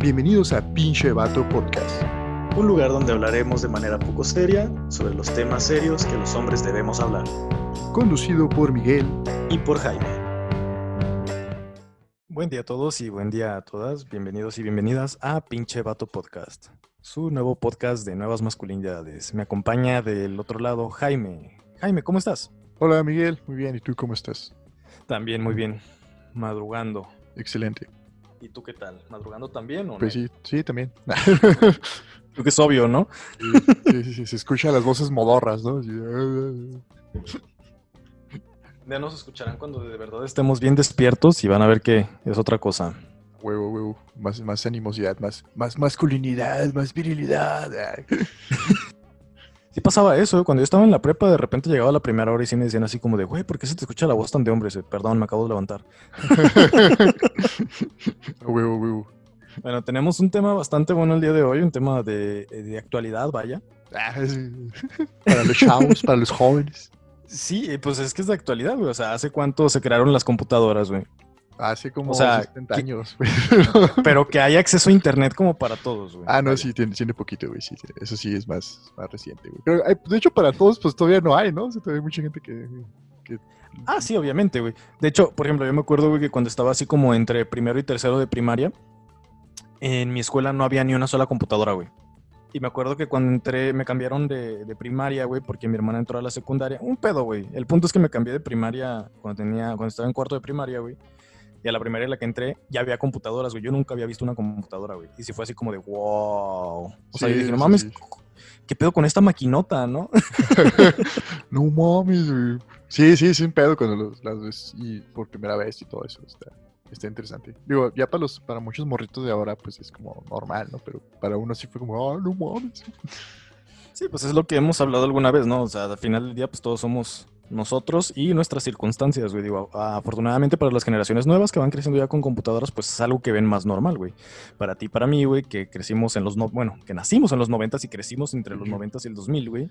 Bienvenidos a Pinche Vato Podcast. Un lugar donde hablaremos de manera poco seria sobre los temas serios que los hombres debemos hablar. Conducido por Miguel Y por Jaime. Buen día a todos y buen día a todas. Bienvenidos y bienvenidas a Pinche Vato Podcast, su nuevo podcast de nuevas masculinidades. Me acompaña del otro lado Jaime. Jaime, ¿cómo estás? Hola Miguel, muy bien. ¿Y tú cómo estás? También muy bien, madrugando. Excelente. ¿Y tú qué tal? ¿Madrugando también o Pues no? sí, sí, también. Creo que es obvio, ¿no? Sí, sí, sí, se escuchan las voces modorras, ¿no? Ya nos escucharán cuando de verdad estemos bien despiertos y van a ver que es otra cosa. Huevo, huevo. Más, más animosidad, más, más masculinidad, más virilidad. Sí pasaba eso, ¿eh? cuando yo estaba en la prepa de repente llegaba la primera hora y sí me decían así como de, güey, ¿por qué se te escucha la voz tan de hombre? Y, Perdón, me acabo de levantar. huevo, huevo. Bueno, tenemos un tema bastante bueno el día de hoy, un tema de, de actualidad, vaya. Ah. Para los chavos, para los jóvenes. Sí, eh, pues es que es de actualidad, güey. O sea, ¿hace cuánto se crearon las computadoras, güey? Hace como O sea, 70 ¿qué- años. güey. Pero que haya acceso a internet como para todos, güey. Ah, no, sí, tiene, tiene poquito, güey. Sí, eso sí es más, más reciente, güey. Pero, ay, de hecho, para todos, pues todavía no hay, ¿no? O sea, todavía hay mucha gente que. que- Ah, sí, obviamente, güey. De hecho, por ejemplo, yo me acuerdo, güey, que cuando estaba así como entre primero y tercero de primaria, en mi escuela no había ni una sola computadora, güey. Y me acuerdo que cuando entré, me cambiaron de, de primaria, güey, porque mi hermana entró a la secundaria. Un pedo, güey. El punto es que me cambié de primaria cuando tenía, cuando estaba en cuarto de primaria, güey. Y a la primaria en la que entré, ya había computadoras, güey. Yo nunca había visto una computadora, güey. Y sí fue así como de, wow. O sea, yo dije, no mames, sí. ¿qué pedo con esta maquinota, no? no mames, güey. Sí, sí, es un pedo cuando los- las ves y por primera vez y todo eso. Está, está interesante. Digo, ya para los para muchos morritos de ahora, pues es como normal, ¿no? Pero para uno sí fue como, ah, no mames. Sí, pues es lo que hemos hablado alguna vez, ¿no? O sea, al final del día, pues todos somos nosotros y nuestras circunstancias, güey. Digo, afortunadamente para las generaciones nuevas que van creciendo ya con computadoras, pues es algo que ven más normal, güey. Para ti, para mí, güey, que crecimos en los, no bueno, que nacimos en los noventas y crecimos entre los Ujú. noventas y el 2000, güey,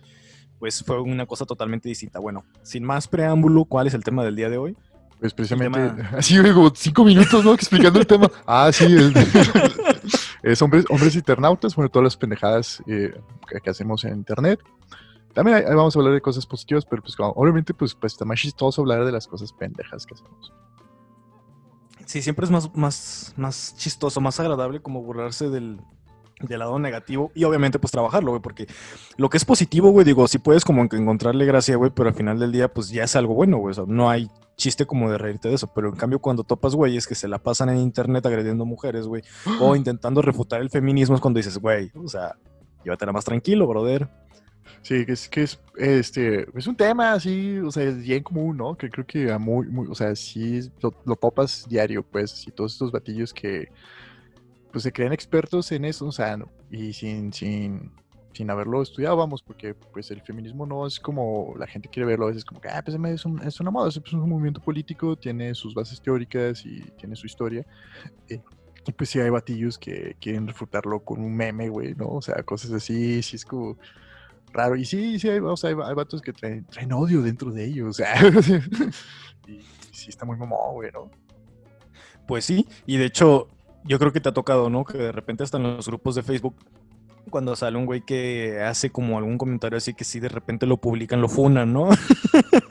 pues fue una cosa totalmente distinta. Bueno, sin más preámbulo, ¿cuál es el tema del día de hoy? Pues precisamente, tema- así, güey, como cinco minutos, ¿no? Explicando el tema. Ah, sí, el- es hombres, hombres internautas, bueno, todas las pendejadas eh, que, hacemos en internet. También ahí- vamos a hablar de cosas positivas, pero pues obviamente pues, pues está más chistoso hablar de las cosas pendejas que hacemos. Sí, siempre es más, más, más chistoso, más agradable como burlarse del, del lado negativo y obviamente pues trabajarlo, güey, porque lo que es positivo, güey, digo, sí puedes como encontrarle gracia, güey, pero al final del día pues ya es algo bueno, güey, o sea, no hay chiste como de reírte de eso, pero en cambio cuando topas güeyes que se la pasan en internet agrediendo mujeres, güey, o intentando refutar el feminismo es cuando dices, güey, o sea, llévatela más tranquilo, brother. Sí, que es, que es, este, es un tema así, o sea, es bien común, ¿no? Que creo que a muy, muy, o sea, sí lo, lo topas diario, pues, y todos estos batillos que, pues, se creen expertos en eso, o sea, no- y sin, sin, sin haberlo estudiado, vamos, porque, pues, el feminismo no es como la gente quiere verlo a veces, como que, ah, pues, es, un- es una moda, es un movimiento político, tiene sus bases teóricas y tiene su historia. eh, y pues sí hay batillos que quieren refutarlo con un meme, güey, ¿no? O sea, cosas así, sí es como raro. Y sí, sí, hay, o sea, hay, hay vatos que traen, traen odio dentro de ellos, o sea. y sí está muy mamón, güey, ¿no? Pues sí, y de hecho, yo creo que te ha tocado, ¿no? Que de repente hasta en los grupos de Facebook, cuando sale un güey que hace como algún comentario así que sí de repente lo publican, lo funan, ¿no?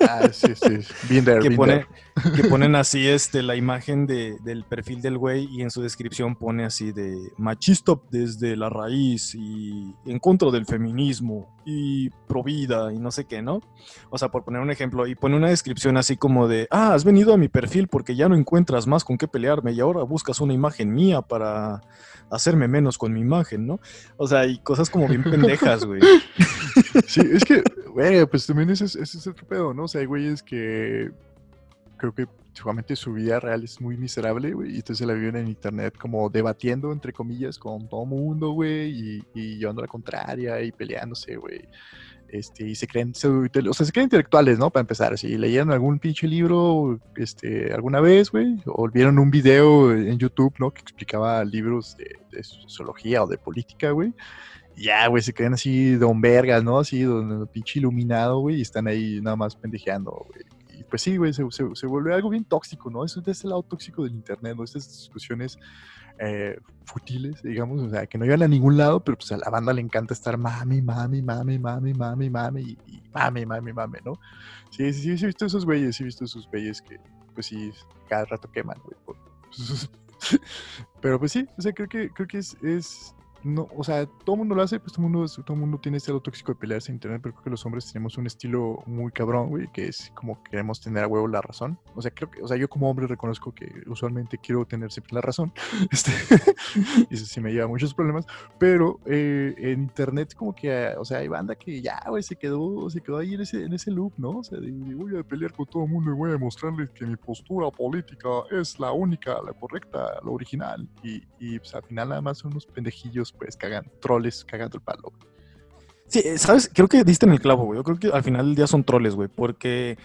Ah, sí, sí. Been there, que, pone, que ponen así este, la imagen de- del perfil del güey y en su descripción pone así de machista desde la raíz y en contra del feminismo y pro vida y no sé qué, ¿no? O sea, por poner un ejemplo, y pone una descripción así como de, ah, has venido a mi perfil porque ya no encuentras más con qué pelearme y ahora buscas una imagen mía para hacerme menos con mi imagen, ¿no? O sea, y cosas como bien pendejas, güey. Sí, es que, güey, pues también ese, es- otro pedo, ¿no? O sea, hay güeyes que creo que seguramente su vida real es muy miserable, güey, y entonces se la viven en internet como debatiendo, entre comillas, con todo mundo, güey, y, llevando la contraria y peleándose, güey. Este, y se creen, pseudo- o sea, se creen intelectuales, ¿no? Para empezar, si leyeron algún pinche libro, este, alguna vez, güey, o vieron un video en YouTube, ¿no? Que explicaba libros de, sociología o de política, güey. Ya, güey, se creen así don vergas, ¿no? Así, don, don pinche iluminado, güey, y están ahí nada más pendejeando, güey. Y, pues sí, güey, se, se, vuelve algo bien tóxico, ¿no? Eso es ese lado tóxico del internet, ¿no? Estas discusiones eh, futiles, digamos, o sea, que no llegan a ningún lado, pero pues a la banda le encanta estar mami, mami, mami, mami, mami, mami, y, y mami, mami, mami, ¿no? Sí, sí, sí, he visto esos güeyes, he visto esos güeyes que, pues sí, cada rato queman, güey. Pero pues sí, o sea, creo que, creo que es no, o sea, todo el mundo lo hace, pues todo el mundo, todo mundo tiene este lado tóxico de pelearse en internet, pero creo que los hombres tenemos un estilo muy cabrón, güey, que es como queremos tener a huevo la razón. O sea, creo que, o sea, yo como hombre reconozco que usualmente quiero tener siempre la razón. Este, y eso sí me lleva a muchos problemas, pero eh, en internet como que, o sea, hay banda que ya, güey, se quedó, se quedó ahí en ese, en ese loop, ¿no? O sea, de, voy a pelear con todo el mundo y voy a demostrarles que mi postura política es la única, la correcta, la original. Y, y pues al final nada más son unos pendejillos pues cagan, troles cagando el palo. Sí, ¿sabes? Creo que diste en el clavo, güey. Yo creo que al final del día son troles, güey, porque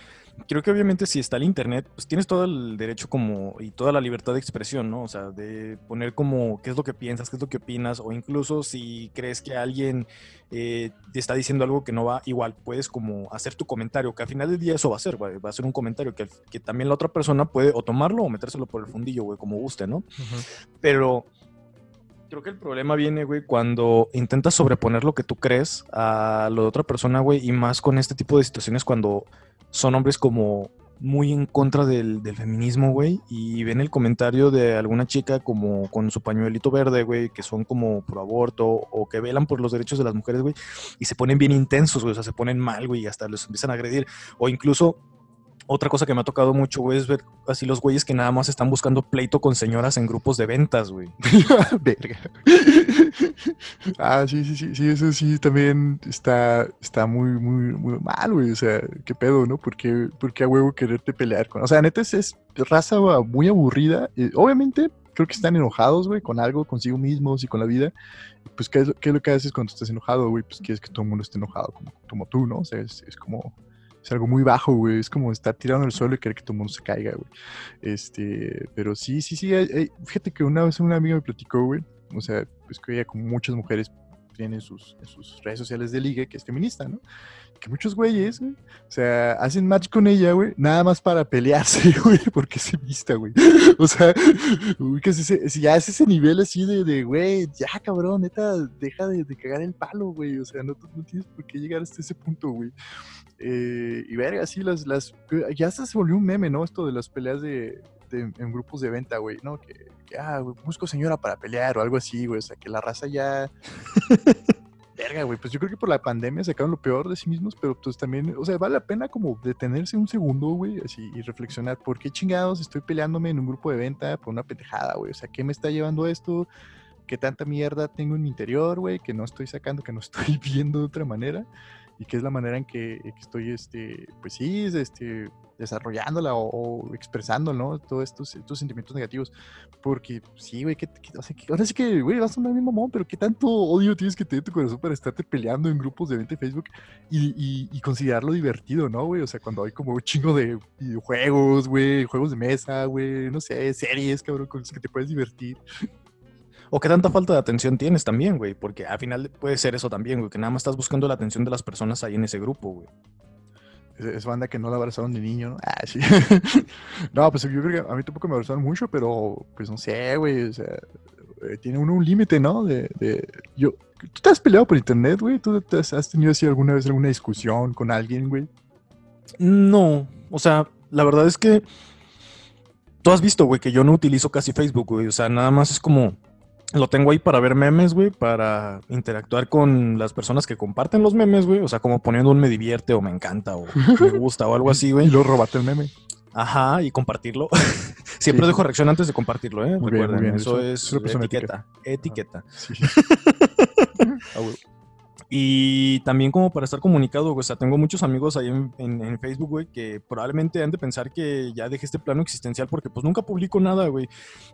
creo que obviamente si está el internet, pues tienes todo el derecho como y toda la libertad de expresión, ¿no? O sea, de poner como qué es lo que piensas, qué es lo que opinas, o incluso si crees que alguien eh, te está diciendo algo que no va igual, puedes como hacer tu comentario, que al final del día eso va a ser, güey, va a ser un comentario que, que también la otra persona puede o tomarlo o metérselo por el fundillo, güey, como guste, ¿no? Uh -huh. Pero creo que el problema viene, güey, cuando intentas sobreponer lo que tú crees a lo de otra persona, güey, y más con este tipo de situaciones cuando son hombres como muy en contra del, feminismo, güey, y ven el comentario de alguna chica como con su pañuelito verde, güey, que son como pro aborto o que velan por los derechos de las mujeres, güey, y se ponen bien intensos, güey, o sea, se ponen mal, güey, hasta los empiezan a agredir, o incluso otra cosa que me ha tocado mucho, güey, es ver así los güeyes que nada más están buscando pleito con señoras en grupos de ventas, güey. Verga. ah, sí, sí, sí, sí, eso sí también está, está muy, muy, muy mal, güey. O sea, qué pedo, ¿no? ¿Por qué, a huevo quererte pelear con? O sea, neta es, es raza muy aburrida. Y obviamente creo que están enojados, güey, con algo, consigo mismos y con la vida. Pues, ¿qué es, qué es lo que haces cuando estás enojado, güey? Pues quieres que todo el mundo esté enojado como, tú, ¿no? O sea, es como es algo muy bajo, güey. Es como estar tirado en el suelo y querer que todo el mundo se caiga, güey. Este, pero sí, sí, sí. Hay, hay, fíjate que una vez una amiga me platicó, güey. O sea, pues que ella, como muchas mujeres tienen en sus, sus redes sociales de ligue, que es feminista, ¿no? Que muchos güeyes, güey, o sea, hacen match con ella, güey, nada más para pelearse, güey, porque es feminista, güey. O sea, uy, que si, ya es ese nivel así de, de, güey, ya cabrón, neta, deja de, de cagar el palo, güey. O sea, no, tienes por qué llegar hasta ese punto, güey. Eh, y verga, así las, las, ya hasta se volvió un meme, ¿no? Esto de las peleas de, de en grupos de venta, güey, ¿no? Que, que, ah, güey, busco señora para pelear o algo así, güey. O sea, que la raza ya. Verga, güey. Pues yo creo que por la pandemia sacaron lo peor de sí mismos, pero pues también, o sea, vale la pena como detenerse un segundo, güey, así y reflexionar, ¿por qué chingados estoy peleándome en un grupo de venta por una pendejada, güey? O sea, ¿qué me está llevando esto? ¿Qué tanta mierda tengo en mi interior, güey? Que no estoy sacando, que no estoy viendo de otra manera y que es la manera en que, que estoy, este, pues sí, este, desarrollándola o, o, expresando, ¿no? Todos estos, estos sentimientos negativos. Porque, sí, güey, que, que, o sea, que, ahora sí que, güey, vas a sonar bien mamón, pero ¿qué tanto odio tienes que tener en tu corazón para estarte peleando en grupos de venta de Facebook y, y, y considerarlo divertido, ¿no, güey? O sea, cuando hay como un chingo de videojuegos, güey, juegos de mesa, güey, no sé, series, cabrón, con los que te puedes divertir. O qué tanta falta de atención tienes también, güey. Porque al final puede ser eso también, güey. Que nada más estás buscando la atención de las personas ahí en ese grupo, güey. Es, es, banda que no la abrazaron de niño, ¿no? Ah, sí. no, pues yo creo que a mí tampoco me abrazaron mucho, pero pues no sé, güey. O sea, eh, tiene uno un límite, ¿no? De, de, yo, ¿Tú te has peleado por internet, güey? ¿Tú te has, has tenido así alguna vez alguna discusión con alguien, güey? No. O sea, la verdad es que. Tú has visto, güey, que yo no utilizo casi Facebook, güey. O sea, nada más es como lo tengo ahí para ver memes, güey, para interactuar con las personas que comparten los memes, güey. O sea, como poniendo un me divierte o me encanta o me gusta o algo así, güey. Y luego robate el meme. Ajá, y compartirlo. Siempre sí. dejo reacción antes de compartirlo, ¿eh? Muy Recuerden, bien, bien. Eso, es etiqueta. Etiqueta. Ah, sí. ah. Y también como para estar comunicado, o sea, tengo muchos amigos ahí en, en, en, Facebook, güey, que probablemente han de pensar que ya dejé este plano existencial porque pues nunca publico nada, güey.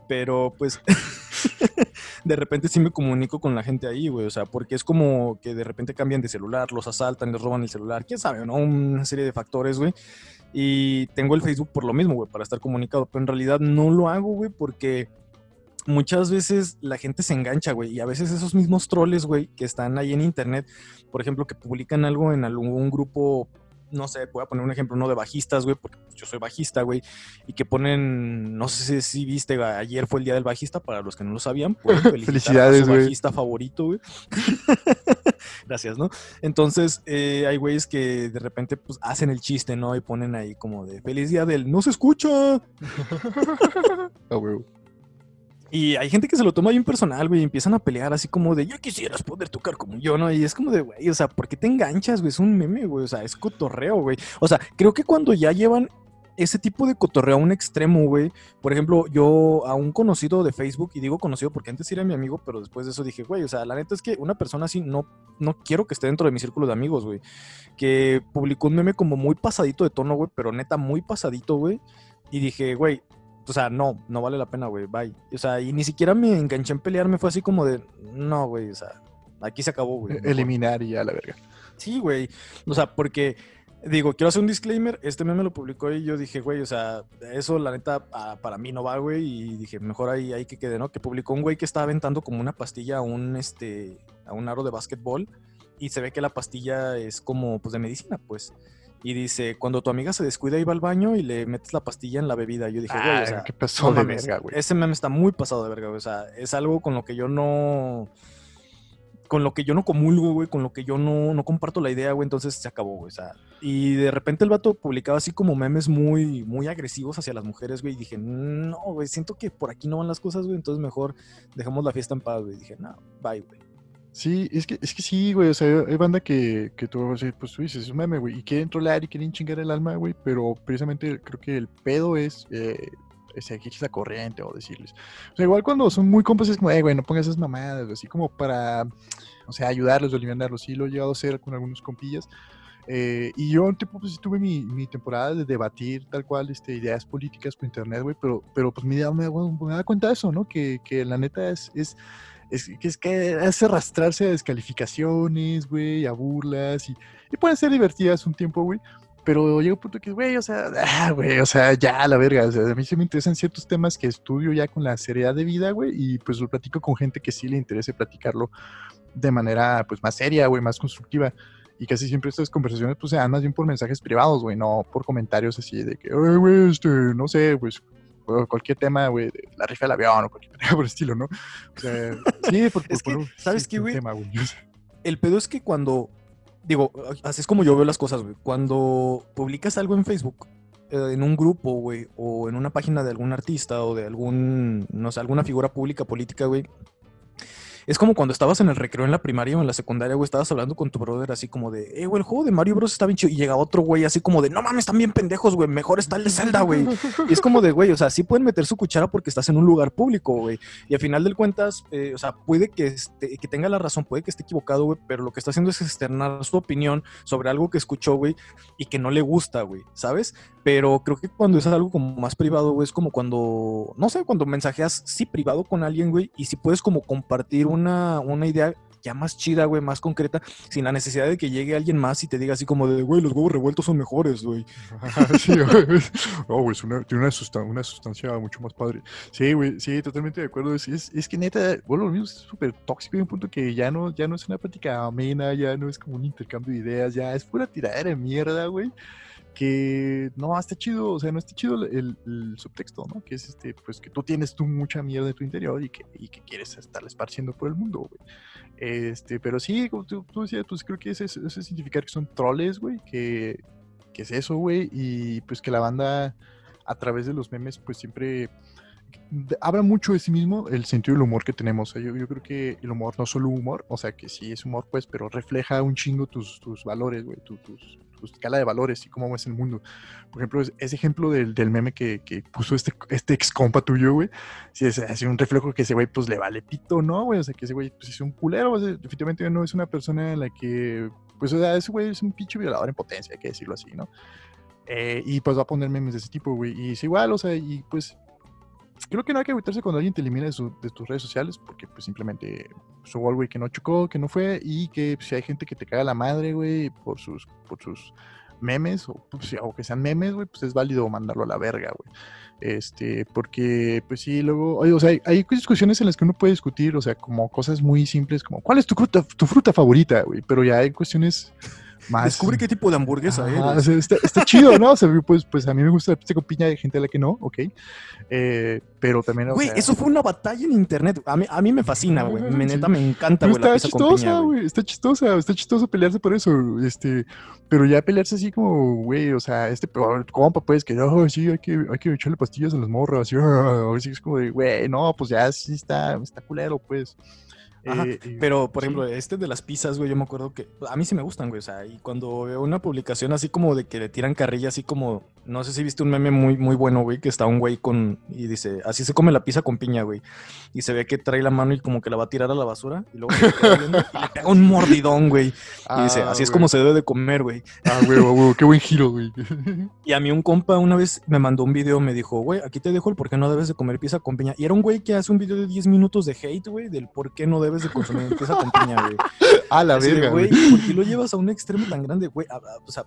Pero pues de repente sí me comunico con la gente ahí, güey. O sea, porque es como que de repente cambian de celular, los asaltan, les roban el celular, quién sabe, ¿no? Una serie de factores, güey. Y tengo el Facebook por lo mismo, güey, para estar comunicado. Pero en realidad no lo hago, güey, porque muchas veces la gente se engancha, güey, y a veces esos mismos troles, güey, que están ahí en internet, por ejemplo, que publican algo en algún grupo no sé, voy a poner un ejemplo, uno de bajistas, güey, porque yo soy bajista, güey, y que ponen, no sé si viste, ayer fue el día del bajista, para los que no lo sabían, pues, felicidades, güey. bajista favorito, güey. Gracias, ¿no? Entonces, eh, hay güeyes que de repente, pues, hacen el chiste, ¿no? Y ponen ahí como de, feliz día del, no se escucha. Y hay gente que se lo toma bien personal, güey, y empiezan a pelear así como de, yo quisieras poder tocar como yo, ¿no? Y es como de, güey, o sea, ¿por qué te enganchas, güey? Es un meme, güey, o sea, es cotorreo, güey. O sea, creo que cuando ya llevan ese tipo de cotorreo a un extremo, güey. Por ejemplo, yo a un conocido de Facebook, y digo conocido porque antes era mi amigo, pero después de eso dije, güey, o sea, la neta es que una persona así no, no quiero que esté dentro de mi círculo de amigos, güey. Que publicó un meme como muy pasadito de tono, güey, pero neta muy pasadito, güey. Y dije, güey, o sea, no, no vale la pena, güey, bye. O sea, y ni siquiera me enganché en pelearme, fue así como de, no, güey, o sea, aquí se acabó, güey. E-, eliminar y ya la verga. Sí, güey. O sea, porque, digo, quiero hacer un disclaimer, este meme lo publicó y yo dije, güey, o sea, eso la neta para mí no va, güey, y dije, mejor ahí, ahí que quede, ¿no? Que publicó un güey que estaba aventando como una pastilla a un, este, a un aro de básquetbol y se ve que la pastilla es como, pues, de medicina, pues y dice, cuando tu amiga se descuida y va al baño y le metes la pastilla en la bebida. Yo dije, güey, o sea, qué pasó de verga, güey. Ese meme está muy pasado de verga, güey. O sea, es algo con lo que yo no con lo que yo no comulgo, güey, con lo que yo no, no comparto la idea, güey, entonces se acabó, güey. O sea, y de repente el vato publicaba así como memes muy, muy agresivos hacia las mujeres, güey, y dije, no, güey, siento que por aquí no van las cosas, güey, entonces mejor dejamos la fiesta en paz, güey. Dije, no, bye, güey. Sí, es que, es que sí, güey, o sea, hay banda que, que tú pues tú dices, es un meme, güey, y quieren trolear y quieren chingar el alma, güey, pero precisamente creo que el pedo es eh, seguirles la corriente o decirles. O sea, igual cuando son muy compas es como, eh, güey, no pongas esas mamadas, así como para, o sea, ayudarlos o aliviarlos. Sí, lo he llegado a hacer con algunos compillas. Eh, y yo, tipo, pues tuve mi, mi, temporada de debatir tal cual este, ideas políticas por internet, güey, pero, pero pues me, me, me da cuenta de eso, ¿no? Que, que la neta es, es es, es que hace arrastrarse a descalificaciones, güey, a burlas y, y pueden ser divertidas un tiempo, güey. Pero llega un punto que, güey, o sea, ah, güey, o sea, ya la verga. O sea, a mí se me interesan ciertos temas que estudio ya con la seriedad de vida, güey, y pues lo platico con gente que sí le interese platicarlo de manera, pues, más seria, güey, más constructiva. Y casi siempre estas conversaciones, pues, se dan más bien por mensajes privados, güey, no por comentarios así de que, güey, este, no sé, pues, cualquier tema, güey, la rifa del avión o cualquier tema por el estilo, ¿no? O sea, sí, porque es que, ¿sabes qué, güey? El pedo es que cuando, digo, así es como yo veo las cosas, güey. Cuando publicas algo en Facebook, eh, en un grupo, güey, o en una página de algún artista o de algún, no sé, alguna figura pública política, güey, es como cuando estabas en el recreo en la primaria o en la secundaria, güey, estabas hablando con tu brother así como de, eh, güey, el juego de Mario Bros está bien chido. Y llega otro güey así como de, no mames, están bien pendejos, güey, mejor está el de Zelda, güey. Y es como de, güey, o sea, sí pueden meter su cuchara porque estás en un lugar público, güey. Y al final del cuentas, eh, o sea, puede que, este, que tenga la razón, puede que esté equivocado, güey, pero lo que está haciendo es externar su opinión sobre algo que escuchó, güey, y que no le gusta, güey, ¿sabes? Pero creo que cuando es algo como más privado, güey, es como cuando, no sé, cuando mensajeas, sí, privado con alguien, güey, y si puedes como compartir una, una idea ya más chida, güey, más concreta, sin la necesidad de que llegue alguien más y te diga así como de, güey, los huevos revueltos son mejores, güey. sí, güey. No, güey, tiene una, sustancia mucho más padre. Sí, güey, sí, totalmente de acuerdo. Es, es, que neta, bueno, lo mismo es súper tóxico en un punto que ya no, ya no es una práctica amena, ya no es como un intercambio de ideas, ya es pura tiradera de mierda, güey que no está chido, o sea, no está chido el, subtexto, ¿no? Que es este, pues que tú tienes tú mucha mierda en tu interior y que, y que quieres estar esparciendo por el mundo, güey. Este, pero sí, como tú, decías, pues creo que ese, es significar que son troles, güey, que, que es eso, güey, y pues que la banda a través de los memes, pues siempre habla mucho de sí mismo el sentido del humor que tenemos. yo, yo, creo que el humor no es solo humor, o sea, que sí es humor, pues, pero refleja un chingo tus, tus valores, güey, tus, tu escala de valores y cómo ves el mundo. Por ejemplo, ese ejemplo del, del meme que, que, puso este, este ex compa tuyo, güey, si es así un reflejo que ese güey, pues, le vale pito, ¿no, güey? O sea, que ese güey, pues, es un culero, o sea, definitivamente no es una persona en la que, pues, o sea, ese güey es un pinche violador en potencia, hay que decirlo así, ¿no? Eh, y pues va a poner memes de ese tipo, güey. Y es igual, o sea, y pues creo que no hay que agüitarse cuando alguien te elimina de, tus redes sociales, porque pues simplemente su pues, güey, que no chocó, que no fue, y que si hay gente que te caga la madre, güey, por sus, por sus memes, o, pues, o que sean memes, güey, pues es válido mandarlo a la verga, güey. Este, porque, pues sí, luego, o sea, hay, discusiones en las que uno puede discutir, o sea, como cosas muy simples, como, ¿cuál es tu fruta, tu fruta favorita, güey? Pero ya hay cuestiones más... Descubre qué tipo de hamburguesa Ajá, eres. está, está chido, ¿no? O sea, pues, pues a mí me gusta la pizza con piña, hay gente a la que no, ok. Eh, pero también, o Güey, sea, eso fue una batalla en internet. A mí, a mí me fascina, güey. Me, Sí. neta, me encanta, güey, la está pizza con piña, chistosa, güey. está chistosa, está chistoso pelearse por eso, este, pero ya pelearse así como, güey, o sea, este peor compa, pues, que no, sí, hay que, hay que echarle pastillas a las morras, así, ah, así es como de, güey, no, pues ya sí está, está culero, pues. Ajá, Eh, Pero, por sí. ejemplo, este de las pizzas, güey, yo me acuerdo que a mí sí me gustan, güey. O sea, y cuando veo una publicación así como de que le tiran carrilla, así como, no sé si viste un meme muy, muy bueno, güey, que está un güey con, y dice, así se come la pizza con piña, güey. Y se ve que trae la mano y como que la va a tirar a la basura, y luego viendo y le pega un mordidón, güey. Y dice, Ah, así es güey. como se debe de comer, güey. Ah, güey, qué buen giro, güey. Y a mí un compa una vez me mandó un video, me dijo, güey, aquí te dejo el por qué no debes de comer pizza con piña. Y era un güey que hace un video de 10 minutos de hate, güey, del por qué no debes de consumir pizza con piña, güey. A la Así verga, güey, güey. ¿por qué lo llevas a un extremo tan grande, güey? O sea,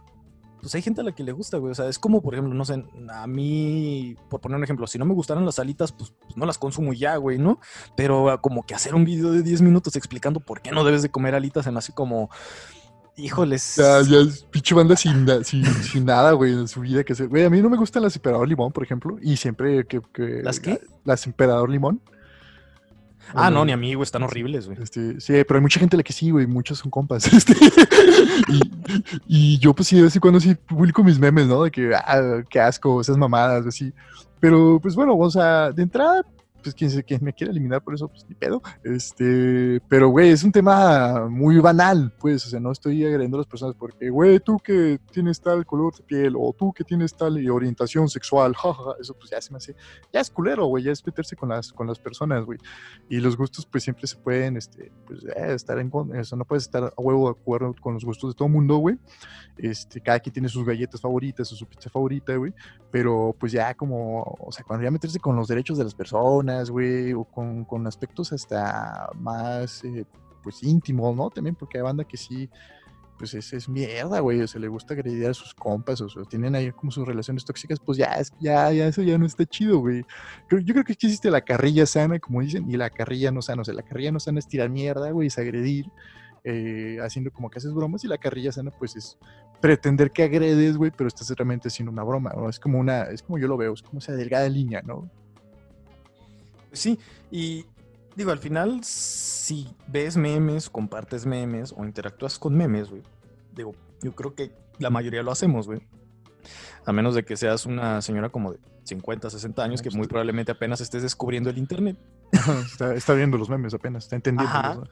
pues hay gente a la que le gusta, güey. O sea, es como, por ejemplo, no sé, a mí, por poner un ejemplo, si no me gustaran las alitas, pues, pues no las consumo ya, güey, ¿no? Pero ah, como que hacer un video de 10 minutos explicando por qué no debes de comer alitas en así como, híjoles. Ya, ya es pinche banda sin, na- sin, sin nada, güey, en su vida que hacer. Güey, a mí no me gustan las Emperador Limón, por ejemplo, y siempre que... que ¿Las qué? Las Emperador Limón. Ah, no, ni a mí, güey, están horribles, güey. Este, sí, pero hay mucha gente a la que sí, güey, muchos son compas. Este, y, y yo, pues sí, de vez en cuando sí publico mis memes, ¿no? De que, ah, qué asco, esas mamadas, así. Pero, pues bueno, o sea, de entrada, pues quien, se, quien me quiera eliminar por eso, pues ni pedo. Este, pero, güey, es un tema muy banal, pues, o sea, no estoy agrediendo a las personas porque, güey, tú que tienes tal color de piel o tú que tienes tal orientación sexual, jajaja, eso pues ya se me hace, ya es culero, güey, ya es meterse con las, con las personas, güey y los gustos pues siempre se pueden este pues eh, estar en con- eso no puedes estar a huevo de acuerdo con los gustos de todo mundo güey este cada quien tiene sus galletas favoritas o su pizza favorita güey pero pues ya como o sea cuando ya meterse con los derechos de las personas güey o con, con aspectos hasta más eh, pues íntimos no también porque hay banda que sí pues es, es mierda, güey, o sea, le gusta agredir a sus compas, o tienen ahí como sus relaciones tóxicas, pues ya, ya, ya, eso ya no está chido, güey. Yo creo que existe la carrilla sana, como dicen, y la carrilla no sana. O sea, la carrilla no sana es tirar mierda, güey, es agredir, eh, haciendo como que haces bromas, y la carrilla sana, pues es pretender que agredes, güey, pero estás realmente haciendo una broma, ¿no? Es como una, es como yo lo veo, es como esa delgada línea, ¿no? Sí, y digo, al final, si ves memes, compartes memes o interactúas con memes, güey, digo, yo creo que la mayoría lo hacemos, güey. A menos de que seas una señora como de 50, 60 años, No, que pues, muy te- probablemente apenas estés descubriendo el internet. está, está viendo los memes apenas, está entendiendo.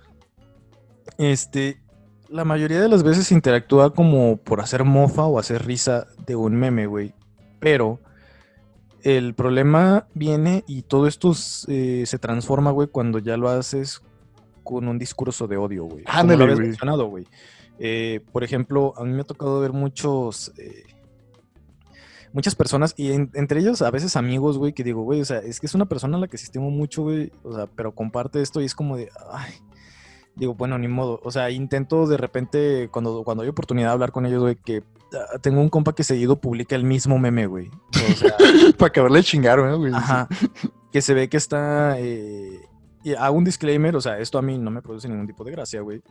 Este, la mayoría de las veces interactúa como por hacer mofa o hacer risa de un meme, güey. Pero el problema viene y todo esto eh, se transforma, güey, cuando ya lo haces con un discurso de odio, güey. Como Ándale, lo habías güey. mencionado, güey. Eh, por ejemplo, a mí me ha tocado ver muchos... eh, Muchas personas, y en- entre ellos a veces amigos, güey, que digo, güey, o sea, es que es una persona a la que estimo mucho, güey, o sea, pero comparte esto y es como de, ay, digo, bueno, ni modo. O sea, intento de repente, cuando, cuando hay oportunidad de hablar con ellos, güey, que ah, tengo un compa que seguido publica el mismo meme, güey. O sea, Para acabarle de chingar, ¿no, güey? ajá, que se ve que está... eh, y hago un disclaimer, o sea, esto a mí no me produce ningún tipo de gracia, güey.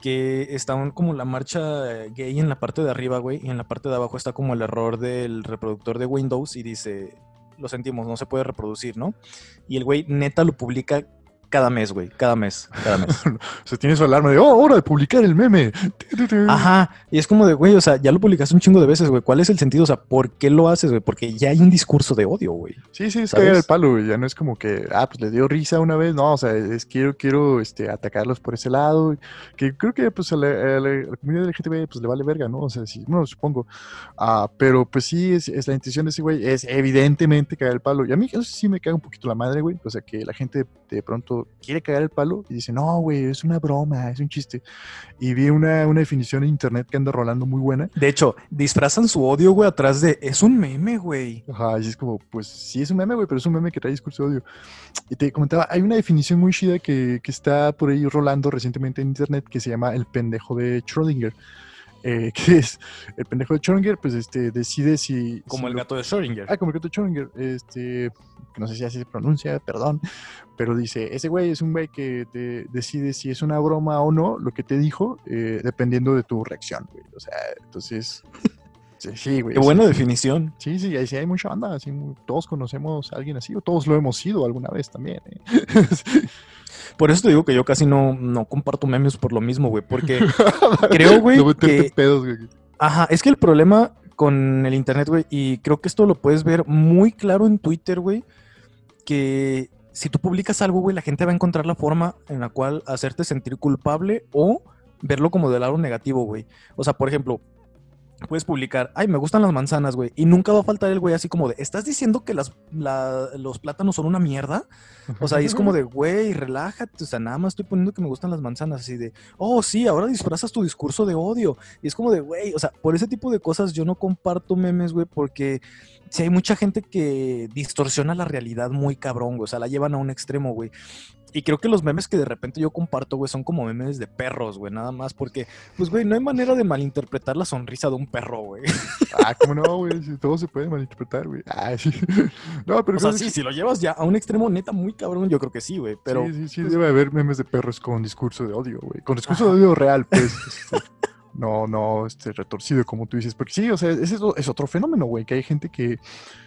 Que está un- como la marcha eh, gay en la parte de arriba, güey, y en la parte de abajo está como el error del reproductor de Windows y dice, lo sentimos, no se puede reproducir, ¿no? Y el güey neta lo publica cada mes, güey, cada mes, cada mes. O sea, tiene su alarma de, oh, hora de publicar el meme. Ajá, y es como de, güey, o sea, ya lo publicaste un chingo de veces, güey. ¿Cuál es el sentido? O sea, ¿por qué lo haces, güey? Porque ya hay un discurso de odio, güey. Sí, sí, es ¿Sabes? cagar el palo, güey. Ya no es como que, ah, pues le dio risa una vez. No, o sea, es quiero, quiero este, atacarlos por ese lado. Que creo que pues a la, a la- a la comunidad LGTB pues le vale verga, ¿no? O sea, sí, no, supongo. Ah, pero pues sí, es, es la intención de ese güey, es evidentemente cagar el palo. Y a mí eso sí me caga un poquito la madre, güey. O sea, que la gente de pronto quiere cagar el palo y dice, no, güey, es una broma, es un chiste. Y vi una, una definición en internet que anda rolando muy buena. De hecho, disfrazan su odio, güey, atrás de, es un meme, güey. Ajá, y es como, pues sí es un meme, güey, pero es un meme que trae discurso de odio. Y te comentaba, hay una definición muy chida que, que está por ahí rolando recientemente en internet que se llama el pendejo de Schrödinger. Eh, que es el pendejo de Schrödinger, pues este, decide si... Como si el lo- gato de Schrödinger. Ah, como el gato de Schrödinger, este, no sé si así se pronuncia, perdón, pero dice, ese güey es un güey que te decide si es una broma o no, lo que te dijo, eh, dependiendo de tu reacción, güey. O sea, entonces, sí, sí, güey. Qué sí. buena definición. Sí, sí, ahí sí hay mucha banda, así, todos conocemos a alguien así, o todos lo hemos sido alguna vez también. ¿eh? Por eso te digo que yo casi no, no comparto memes por lo mismo, güey. Porque creo, güey, No que- pedos, güey. Ajá, es que el problema con el internet, güey, y creo que esto lo puedes ver muy claro en Twitter, güey, que si tú publicas algo, güey, la gente va a encontrar la forma en la cual hacerte sentir culpable o verlo como del lado negativo, güey. O sea, por ejemplo, puedes publicar, ay, me gustan las manzanas, güey, y nunca va a faltar el güey así como de, ¿estás diciendo que las, la- los plátanos son una mierda? O sea, y es como de, güey, relájate, o sea, nada más estoy poniendo que me gustan las manzanas, así de, oh, sí, ahora disfrazas tu discurso de odio. Y es como de, güey, o sea, por ese tipo de cosas yo no comparto memes, güey, porque si hay mucha gente que distorsiona la realidad muy cabrón, güey, o sea, la llevan a un extremo, güey. Y creo que los memes que de repente yo comparto, güey, son como memes de perros, güey, nada más, porque, pues, güey, no hay manera de malinterpretar la sonrisa de un perro, güey. Ah, cómo no, güey, si todo se puede malinterpretar, güey. Ah, sí. No, pero O sea, que sí, si lo llevas ya a un extremo neta muy cabrón, yo creo que sí, güey, pero... sí, sí, sí, pues- debe haber memes de perros con discurso de odio, güey. Con discurso Ajá. de odio real, pues. no, no, este, retorcido, como tú dices. Porque sí, o sea, ese es, otro fenómeno, güey, que hay gente que...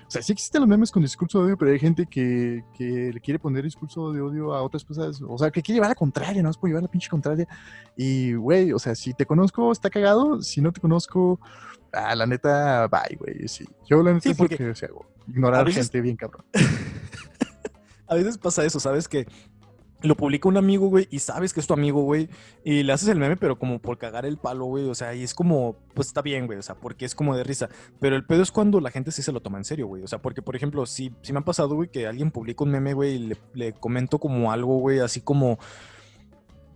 O sea, sí existen los memes con discurso de odio, pero hay gente que, que le quiere poner discurso de odio a otras cosas. O sea, que quiere llevar la contraria, no es por llevar la pinche contraria. Y, güey, o sea, si te conozco, está cagado. Si no te conozco, ah, la neta, bye, güey. Sí. Yo, la neta, Sí, es lo porque que o sea. Ignorar a veces- gente bien cabrón. A veces pasa eso, ¿sabes? Que lo publica un amigo, güey, y sabes que es tu amigo, güey, y le haces el meme, pero como por cagar el palo, güey, o sea, y es como, pues está bien, güey, o sea, porque es como de risa, pero el pedo es cuando la gente sí se lo toma en serio, güey, o sea, porque, por ejemplo, si, si me ha pasado, güey, que alguien publica un meme, güey, y le, le comento como algo, güey, así como...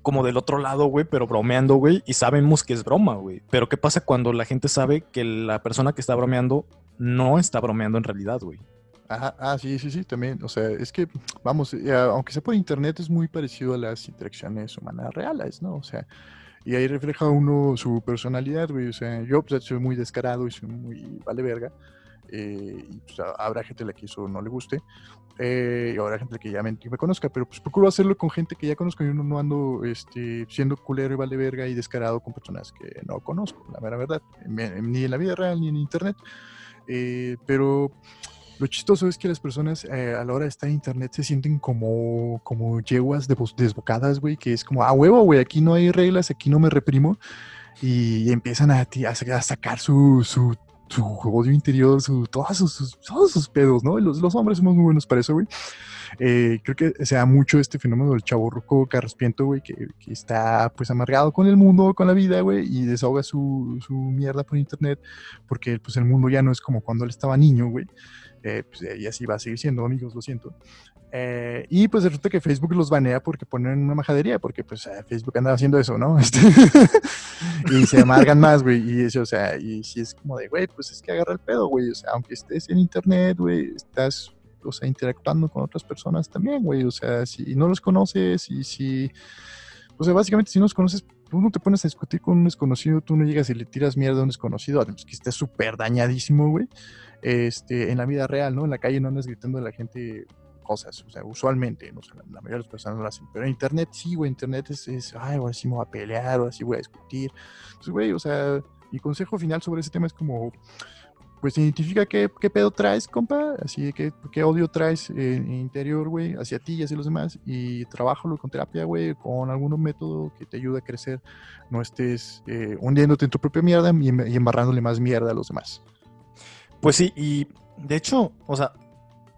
Como del otro lado, güey, pero bromeando, güey, y sabemos que es broma, güey. Pero ¿qué pasa cuando la gente sabe que la persona que está bromeando no está bromeando en realidad, güey? Ajá, ah, sí, sí, sí, también. O sea, es que, vamos, eh, aunque sea por internet, es muy parecido a las interacciones humanas reales, ¿no? O sea, y ahí refleja uno su personalidad, güey. O sea, yo pues, soy muy descarado y soy muy vale verga. eh, y pues, a- habrá gente a la que eso no le guste. eh, y habrá gente que ya me, me conozca, pero pues procuro hacerlo con gente que ya conozco. Yo no, no ando este, siendo culero y vale verga y descarado con personas que no conozco, la mera verdad. Ni en la vida real ni en internet. Eh, pero lo chistoso es que las personas eh, a la hora de estar en internet se sienten como, como yeguas desbocadas, güey, que es como, a huevo, güey, aquí no hay reglas, aquí no me reprimo. Y empiezan a, a sa- a sacar su, su, su odio interior, su, todos, sus, sus- todos sus pedos, ¿no? Los, los hombres somos muy buenos para eso, güey. Eh, creo que se da mucho este fenómeno del chaborruco carraspiento, güey, que, que está pues amargado con el mundo, con la vida, güey, y desahoga su, su mierda por internet, porque pues el mundo ya no es como cuando él estaba niño, güey. Eh, pues, y así va a seguir siendo, amigos, lo siento. Eh, y pues resulta que Facebook los banea porque ponen una majadería, porque pues eh, Facebook anda haciendo eso, ¿no? Este, y se amargan más, güey. Y eso, o sea, y si es como de, güey, pues es que agarra el pedo, güey. O sea, aunque estés en internet, güey, estás, o sea, interactuando con otras personas también, güey. O sea, si no los conoces y si, o sea, básicamente si no los conoces, tú no te pones a discutir con un desconocido, tú no llegas y le tiras mierda a un desconocido, además que estés súper dañadísimo, güey. Este, en la vida real, ¿no? En la calle no andas gritando a la gente cosas, o sea, usualmente, no sé, la, la mayoría de las personas no lo hacen, pero en internet sí, güey, internet es, es, ay, ahora sí me voy a pelear, ahora sí voy a discutir. Pues, güey, o sea, mi consejo final sobre ese tema es como, pues identifica qué, pedo traes, compa, así de qué, odio traes en interior, güey, hacia ti y hacia los demás, y trabájalo con terapia, güey, con algún método que te ayude a crecer, no estés eh, hundiéndote en tu propia mierda y embarrándole más mierda a los demás. Pues sí, y de hecho, o sea,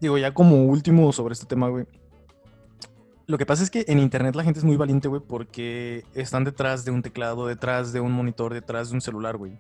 digo, ya como último sobre este tema, güey. Lo que pasa es que en internet la gente es muy valiente, güey, porque están detrás de un teclado, detrás de un monitor, detrás de un celular, güey.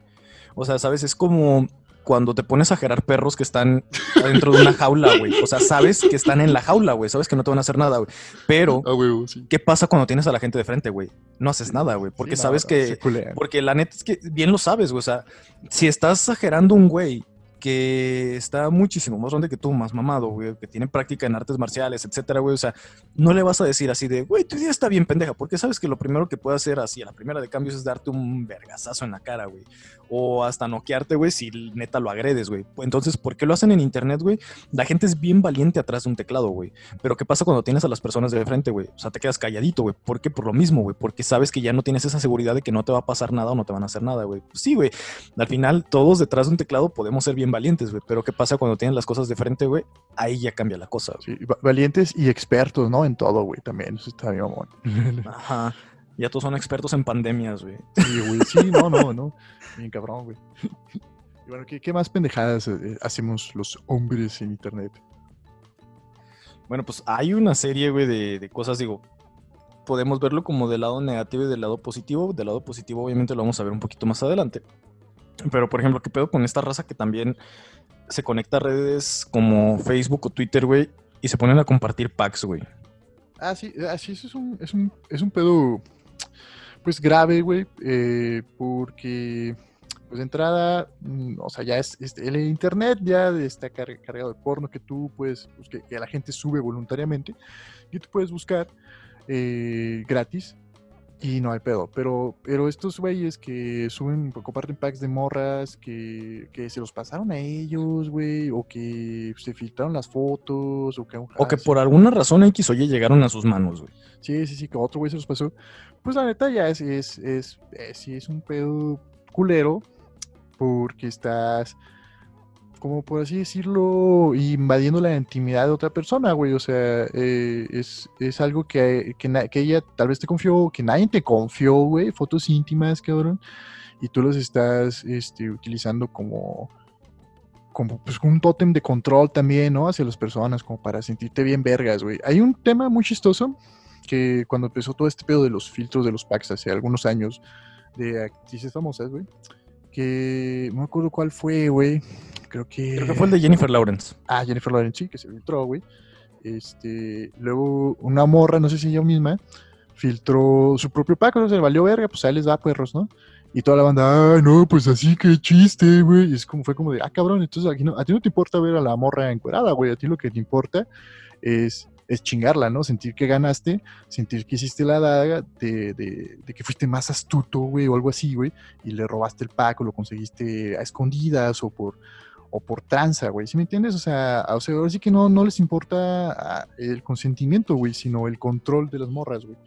O sea, ¿sabes? Es como cuando te pones a gerar perros que están adentro de una jaula, güey. O sea, sabes que están en la jaula, güey. Sabes que no te van a hacer nada, güey. Pero, Ah, sí. ¿qué pasa cuando tienes a la gente de frente, güey? No haces nada, güey. Porque Sí, sabes que porque la neta es que bien lo sabes, güey. O sea, si estás exagerando un güey que está muchísimo más grande que tú, más mamado, güey, que tiene práctica en artes marciales, etcétera, güey. O sea, no le vas a decir así de, güey, tu idea está bien pendeja, porque sabes que lo primero que puede hacer así a la primera de cambios es darte un vergazazo en la cara, güey. O hasta noquearte, güey, si neta lo agredes, güey. Entonces, ¿por qué lo hacen en internet, güey? La gente es bien valiente atrás de un teclado, güey. Pero ¿qué pasa cuando tienes a las personas de frente, güey? O sea, te quedas calladito, güey. ¿Por qué? Por lo mismo, güey. Porque sabes que ya no tienes esa seguridad de que no te va a pasar nada o no te van a hacer nada, güey. Pues sí, güey. Al final, todos detrás de un teclado podemos ser bien valientes, güey. Pero ¿qué pasa cuando tienes las cosas de frente, güey? Ahí ya cambia la cosa. Sí, valientes y expertos, ¿no? En todo, güey, también. Eso está bien, amor. Ajá. Ya todos son expertos en pandemias, güey. Sí, güey. Sí, no, no, no. Bien cabrón, güey. Y bueno, ¿qué, más pendejadas eh, hacemos los hombres en internet? Bueno, pues hay una serie, güey, de, de cosas, digo, podemos verlo como del lado negativo y del lado positivo. Del lado positivo, obviamente, lo vamos a ver un poquito más adelante. Pero, por ejemplo, ¿qué pedo con esta raza que también se conecta a redes como Facebook o Twitter, güey, y se ponen a compartir packs, güey? Ah, sí, ah, es un, es un, es un pedo, pues grave, güey, eh, porque, pues de entrada, mm, o sea, ya es, el internet ya está cargado de porno que tú puedes, pues, que, que, la gente sube voluntariamente y tú puedes buscar eh, gratis y no hay pedo. Pero, pero estos güeyes que suben, comparten packs de morras, que, que se los pasaron a ellos, güey, o que se filtraron las fotos, o que... O que por alguna razón X o Y llegaron a sus manos, güey. Sí, sí, sí, que otro güey se los pasó. Pues la neta ya es, es, es, es, es un pedo culero, porque estás como por así decirlo, invadiendo la intimidad de otra persona, güey. O sea, eh, es, es, algo que, que, ella tal vez te confió, que nadie te confió, güey. Fotos íntimas, cabrón. Y tú los estás este, utilizando como, como pues, un tótem de control también, ¿no? Hacia las personas, como para sentirte bien vergas, güey. Hay un tema muy chistoso que cuando empezó todo este pedo de los filtros de los packs hace algunos años, de actrices famosas, güey, que no me acuerdo cuál fue, güey creo que... Creo que fue el de Jennifer Lawrence. Ah, Jennifer Lawrence, sí, que se filtró, güey. Este, luego una morra, no sé si ella misma, filtró su propio pack, no se le valió verga, pues ahí les da perros, ¿no? Y toda la banda, ay, no, pues así, que chiste, güey. Y es como, fue como de, ah, cabrón, entonces aquí no, a ti no te importa ver a la morra encuerada, güey. A ti lo que te importa es, es chingarla, ¿no? Sentir que ganaste, sentir que hiciste la daga, de, de, de que fuiste más astuto, güey, o algo así, güey. Y le robaste el pack o lo conseguiste a escondidas o por o por tranza, güey, ¿sí me entiendes? O sea, o sea ahora sí que no, no les importa el consentimiento, güey, sino el control de las morras, güey.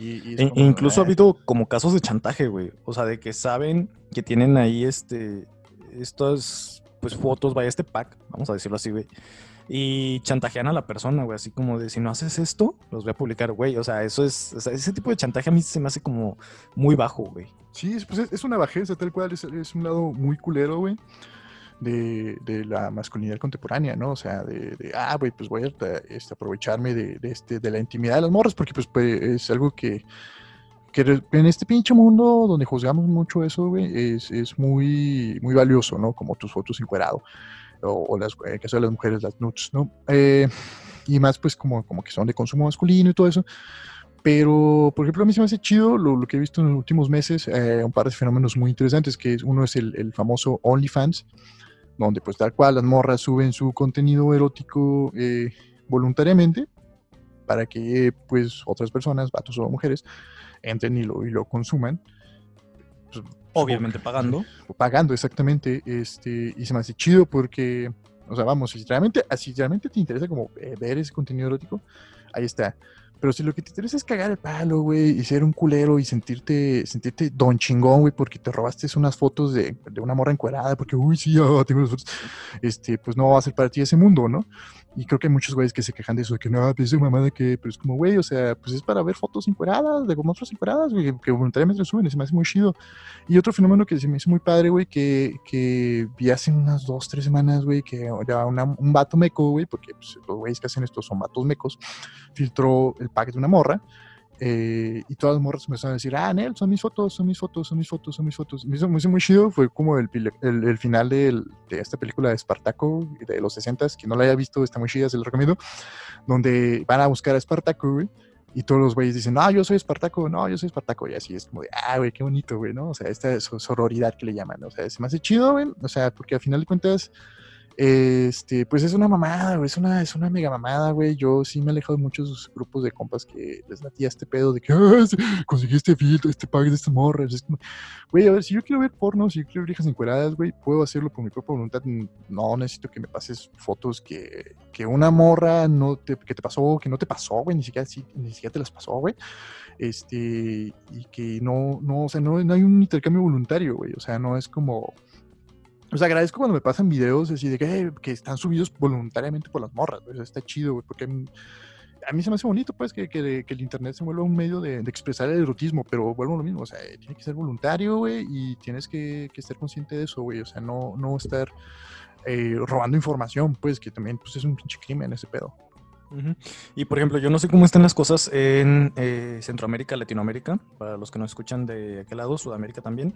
Y, e incluso ha ah". habido como casos de chantaje, güey. O sea, de que saben que tienen ahí este, estas, pues fotos, vaya, este pack, vamos a decirlo así, güey. Y chantajean a la persona, güey, así como de si no haces esto, los voy a publicar, güey. O sea, eso es, ese tipo de chantaje a mí se me hace como muy bajo, güey. Sí, pues es, una bajeza, tal cual, es, un lado muy culero, güey de, la masculinidad contemporánea, ¿no? O sea, de, ah, güey, pues voy a este, aprovecharme de, este, de la intimidad de las morras, porque pues, pues, es algo que, que en este pinche mundo donde juzgamos mucho eso, güey, es, es muy, muy valioso, ¿no? Como tus fotos encuerado, o, o las, en el caso de las mujeres, las nudes, ¿no? Eh, y más, pues, como, como que son de consumo masculino y todo eso. Pero, por ejemplo, a mí se me hace chido lo, lo que he visto en los últimos meses, eh, un par de fenómenos muy interesantes, que uno es el, el famoso OnlyFans, donde pues tal cual las morras suben su contenido erótico eh, voluntariamente para que pues otras personas, vatos o mujeres, entren y lo, y lo consuman. Pues, Obviamente pagando. Pagando, exactamente. Este, y se me hace chido porque, o sea, vamos, si realmente, si realmente te interesa como eh, ver ese contenido erótico, ahí está. Pero si lo que te interesa es cagar el palo, güey, y ser un culero y sentirte, sentirte don chingón, güey, porque te robaste unas fotos de, de una morra encuerada, porque, uy, sí, ah, tengo las fotos, este, pues no va a ser para ti ese mundo, ¿no? Y creo que hay muchos güeyes que se quejan de eso, de que no, pues es mamada que, pero es como, güey, o sea, pues es para ver fotos encueradas, de otras encueradas, güey, que voluntariamente lo suben, se me hace muy chido. Y otro fenómeno que se me hizo muy padre, güey, que, que vi hace unas dos, tres semanas, güey, que era un vato meco, güey, porque pues, los güeyes que hacen esto son vatos mecos, filtró el pack de una morra, eh, y todas las morras empezaron a decir, ah, Nel, son mis fotos, son mis fotos, son mis fotos, son mis fotos. Me hizo, me hizo muy chido, fue como el, el, el final de, de esta película de Espartaco de los 60 que no la haya visto, está muy chida, se lo recomiendo, donde van a buscar a Espartaco, y todos los güeyes dicen, no, yo soy Espartaco, no, yo soy Espartaco. Y así es como de, ah, güey, qué bonito, güey, ¿no? O sea, esta sororidad que le llaman, o sea, se me hace chido, güey. O sea, porque al final de cuentas, este, pues es una mamada, güey, es una, es una mega mamada, güey. Yo sí me he alejado de muchos grupos de compas que les latía este pedo de que, ah, conseguí este filtro, este pack de estas morras. Es como, güey, a ver, si yo quiero ver porno, si yo quiero ver hijas encueradas, güey, puedo hacerlo por mi propia voluntad. No necesito que me pases fotos que, que una morra no que te pasó, que no te pasó, güey, ni siquiera, ni siquiera te las pasó, güey. Este, y que no, no, o sea, no, no hay un intercambio voluntario, güey. O sea, no es como pues agradezco cuando me pasan videos así de que, que están subidos voluntariamente por las morras, está chido, güey, porque a mí se me hace bonito, pues, que, que, el internet se vuelva un medio de, expresar el erotismo, pero vuelvo a lo mismo, o sea, tiene que ser voluntario, güey, y tienes que, que, estar consciente de eso, güey, o sea, no, no estar eh, robando información, pues, que también pues, es un pinche crimen ese pedo. Y por ejemplo, yo no sé cómo están las cosas en eh, Centroamérica, Latinoamérica, para los que nos escuchan de aquel lado, Sudamérica también.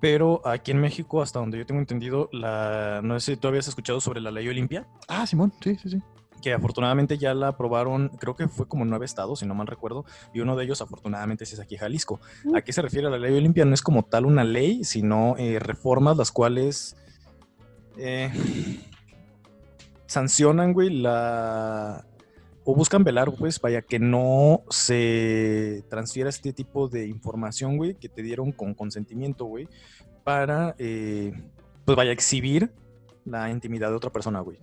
Pero aquí en México, hasta donde yo tengo entendido, la, no sé si tú habías escuchado sobre la ley Olimpia. Ah, Simón, sí, sí, sí. Que afortunadamente ya la aprobaron, creo que fue como nueve estados, si no mal recuerdo, y uno de ellos afortunadamente es aquí Jalisco. Mm. ¿A qué se refiere la ley Olimpia? No es como tal una ley, sino eh, reformas las cuales eh, sancionan, güey, la, o buscan velar, pues, vaya, que no se transfiera este tipo de información, güey, que te dieron con consentimiento, güey, para, eh, pues, vaya, exhibir la intimidad de otra persona, güey.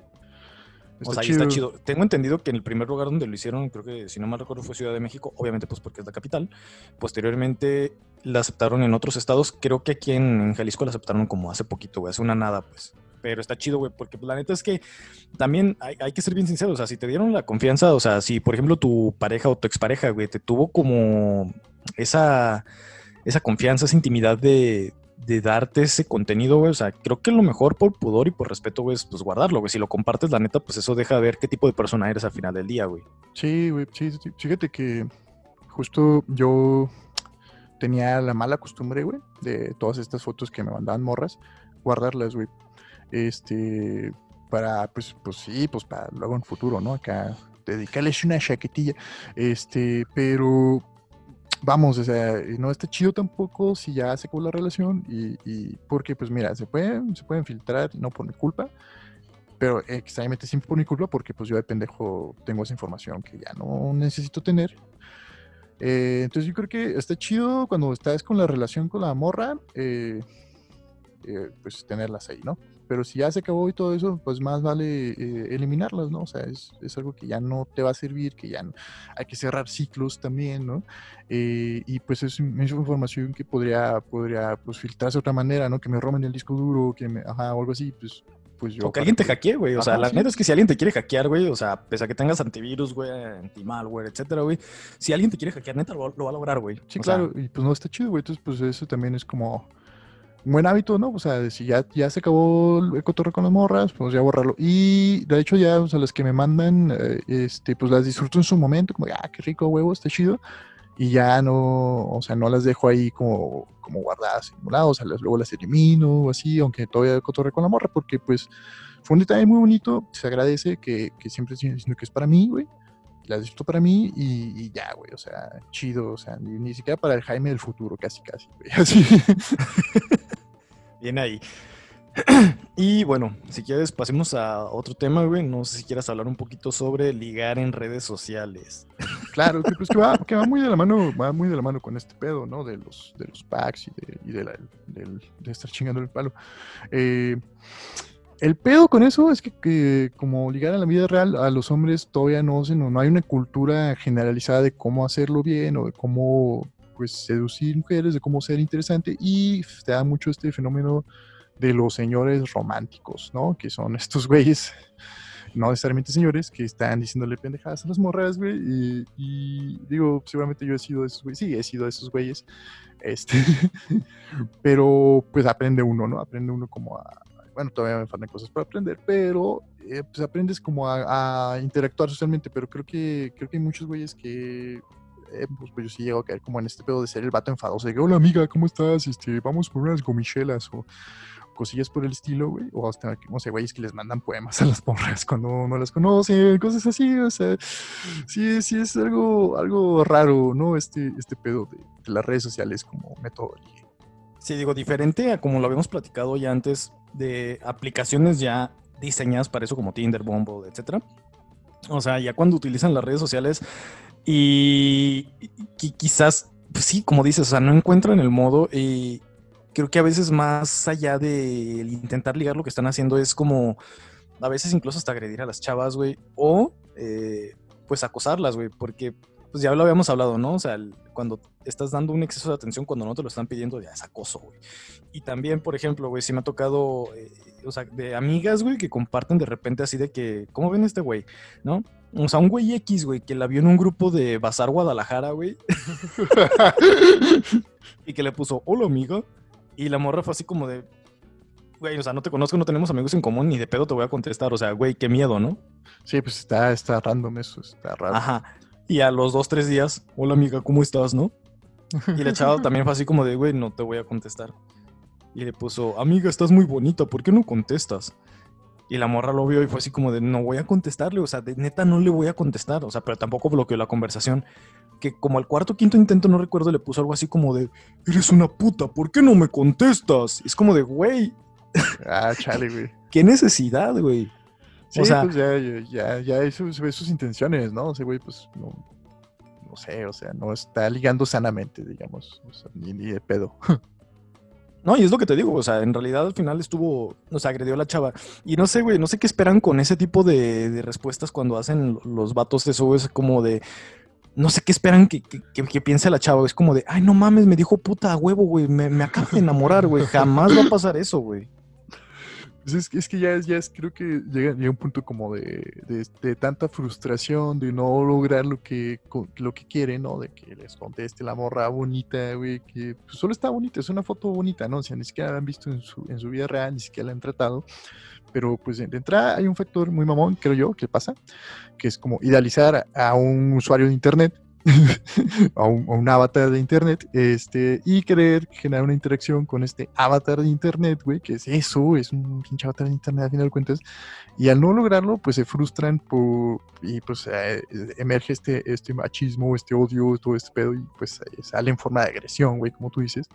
o sea, ahí está chido. Tengo entendido que en el primer lugar donde lo hicieron, creo que si no mal recuerdo fue Ciudad de México, obviamente pues porque es la capital. Posteriormente la aceptaron en otros estados. Creo que aquí en, Jalisco la aceptaron como hace poquito, güey, hace una nada, pues pero está chido, güey, porque pues, la neta es que también hay, que ser bien sinceros, o sea, si te dieron la confianza, o sea, si por ejemplo tu pareja o tu expareja, güey, te tuvo como esa, esa confianza, esa intimidad de, darte ese contenido, güey. O sea, creo que lo mejor por pudor y por respeto, güey, es pues guardarlo, güey. Si lo compartes, la neta, pues eso deja ver qué tipo de persona eres al final del día, güey. Sí, güey, sí, sí. Fíjate que justo yo tenía la mala costumbre, güey, de todas estas fotos que me mandaban morras, guardarlas, güey este, para, pues, pues sí, pues para luego en futuro, ¿no? Acá dedicarles una chaquetilla, este, pero vamos, o sea, no está chido tampoco si ya se acabó la relación y, porque, pues mira, se pueden, se pueden filtrar, no por mi culpa, pero extrañamente siempre por mi culpa porque pues yo de pendejo tengo esa información que ya no necesito tener. Eh, entonces yo creo que está chido cuando estás con la relación con la morra, eh, eh, pues tenerlas ahí, ¿no? Pero si ya se acabó y todo eso, pues más vale eh, eliminarlas, ¿no? O sea, es, es, algo que ya no te va a servir, que ya no, hay que cerrar ciclos también, ¿no? Eh, y pues es, es, información que podría, podría pues, filtrarse de otra manera, ¿no? Que me roben el disco duro, que me, ajá, o algo así, pues pues yo. O que alguien te hackee, güey. O sea, la neta es que si alguien te quiere hackear, güey, o sea, pese a que tengas antivirus, güey, anti-malware, etcétera, güey, si alguien te quiere hackear, neta lo, va a lograr, güey. Sí, claro, y pues no está chido, güey. Entonces, pues eso también es como buen hábito, ¿no? O sea, si ya, ya se acabó el cotorreo con las morras, pues ya borrarlo. Y de hecho ya, o sea, las que me mandan, eh, este, pues las disfruto en su momento, como, ah, qué rico huevo, está chido. Y ya no, o sea, no las dejo ahí como, como guardadas, simuladas, o sea, luego las elimino o así, aunque todavía cotorreo con la morra, porque pues fue un detalle muy bonito, se agradece que, que siempre diciendo que es para mí, güey las disfruto para mí y, ya, güey, o sea, chido, o sea, ni, ni, siquiera para el Jaime del futuro, casi, casi, güey, así. Bien ahí. y bueno, si quieres, pasemos a otro tema, güey. No sé si quieras hablar un poquito sobre ligar en redes sociales. Claro, pues que va, que va muy de la mano, va muy de la mano con este pedo, ¿no? De los, de los packs y de, y de, la, de estar chingando el palo. Eh, el pedo con eso es que, como ligar a la vida real, a los hombres todavía no, no, no hay una cultura generalizada de cómo hacerlo bien o de cómo pues seducir mujeres, de cómo ser interesante y te da mucho este fenómeno de los señores románticos, ¿no? Que son estos güeyes, no necesariamente señores, que están diciéndole pendejadas a las morras, güey, y, digo, seguramente yo he sido de esos güeyes, sí, he sido de esos güeyes, este, pero pues aprende uno, ¿no? Aprende uno como a, bueno, todavía me faltan cosas para aprender, pero eh, pues aprendes como a, interactuar socialmente, pero creo que, creo que hay muchos güeyes que eh, pues, pues, yo sí llego a caer como en este pedo de ser el vato enfadoso, de que, hola amiga, ¿cómo estás? Este, vamos por unas gomichelas o, cosillas por el estilo, güey, o hasta, no sé, güeyes que les mandan poemas a las porras cuando no las conocen, cosas así, o sea, sí, sí es algo, algo raro, ¿no? Este, este pedo de, de las redes sociales como método. Sí, digo, diferente a como lo habíamos platicado ya antes de aplicaciones ya diseñadas para eso como Tinder, Bumble, etcétera. O sea, ya cuando utilizan las redes sociales y, quizás, pues sí, como dices, o sea, no encuentran el modo y creo que a veces más allá de intentar ligar lo que están haciendo es como a veces incluso hasta agredir a las chavas, güey, o eh, pues acosarlas, güey, porque pues ya lo habíamos hablado, ¿no? O sea, el- cuando estás dando un exceso de atención cuando no te lo están pidiendo, ya es acoso, güey. Y también, por ejemplo, güey, sí me ha tocado, eh, o sea, de amigas, güey, que comparten de repente así de que, ¿cómo ven este güey? ¿No? O sea, un güey X, güey, que la vio en un grupo de Bazar Guadalajara, güey, y que le puso, hola amiga, y la morra fue así como de, güey, o sea, no te conozco, no tenemos amigos en común, ni de pedo te voy a contestar, o sea, güey, qué miedo, ¿no? Sí, pues está, está random eso, está raro. Ajá. Y a los dos, tres días, hola amiga, ¿cómo estás, no? Y la chava también fue así como de, güey, no te voy a contestar. Y le puso, amiga, estás muy bonita, ¿por qué no contestas? Y la morra lo vio y fue así como de, no voy a contestarle, o sea, de neta no le voy a contestar, o sea, pero tampoco bloqueó la conversación. Que como al cuarto quinto intento, no recuerdo, le puso algo así como de, eres una puta, ¿por qué no me contestas? Y es como de, güey, Ah, chale, güey. qué necesidad, güey. Sí, O sea- pues ya, ya, ya, sus intenciones, ¿no? Ese güey, pues, no, no sé, o sea, no está ligando sanamente, digamos, o sea, ni, ni de pedo. No, y es lo que te digo, o sea, en realidad al final estuvo, o sea, agredió a la chava. Y no sé, güey, no sé qué esperan con ese tipo de, de respuestas cuando hacen los vatos eso, es como de, no sé qué esperan que, que, que- que piense la chava, es como de, ay, no mames, me dijo puta a huevo, güey, me, me acabo de enamorar, güey, jamás va a pasar eso, güey. Pues es, es que ya es, ya es, creo que llega, llega un punto como de, de, de tanta frustración, de no lograr lo que, lo que quieren, ¿no? De que les conteste la morra bonita, güey, que pues, solo está bonita, es una foto bonita, ¿no? O sea, ni siquiera la han visto en su, en su vida real, ni siquiera la han tratado. Pero pues de entrada hay un factor muy mamón, creo yo, que pasa, que es como idealizar a un usuario de internet, a, un, a un avatar de internet, este, y querer generar una interacción con este avatar de internet, güey, que es eso, es un pinche avatar de internet a final de cuentas, y al no lograrlo, pues se frustran por, y pues eh, emerge este, este machismo, este odio, todo este pedo, y pues eh, sale en forma de agresión, güey, como tú dices,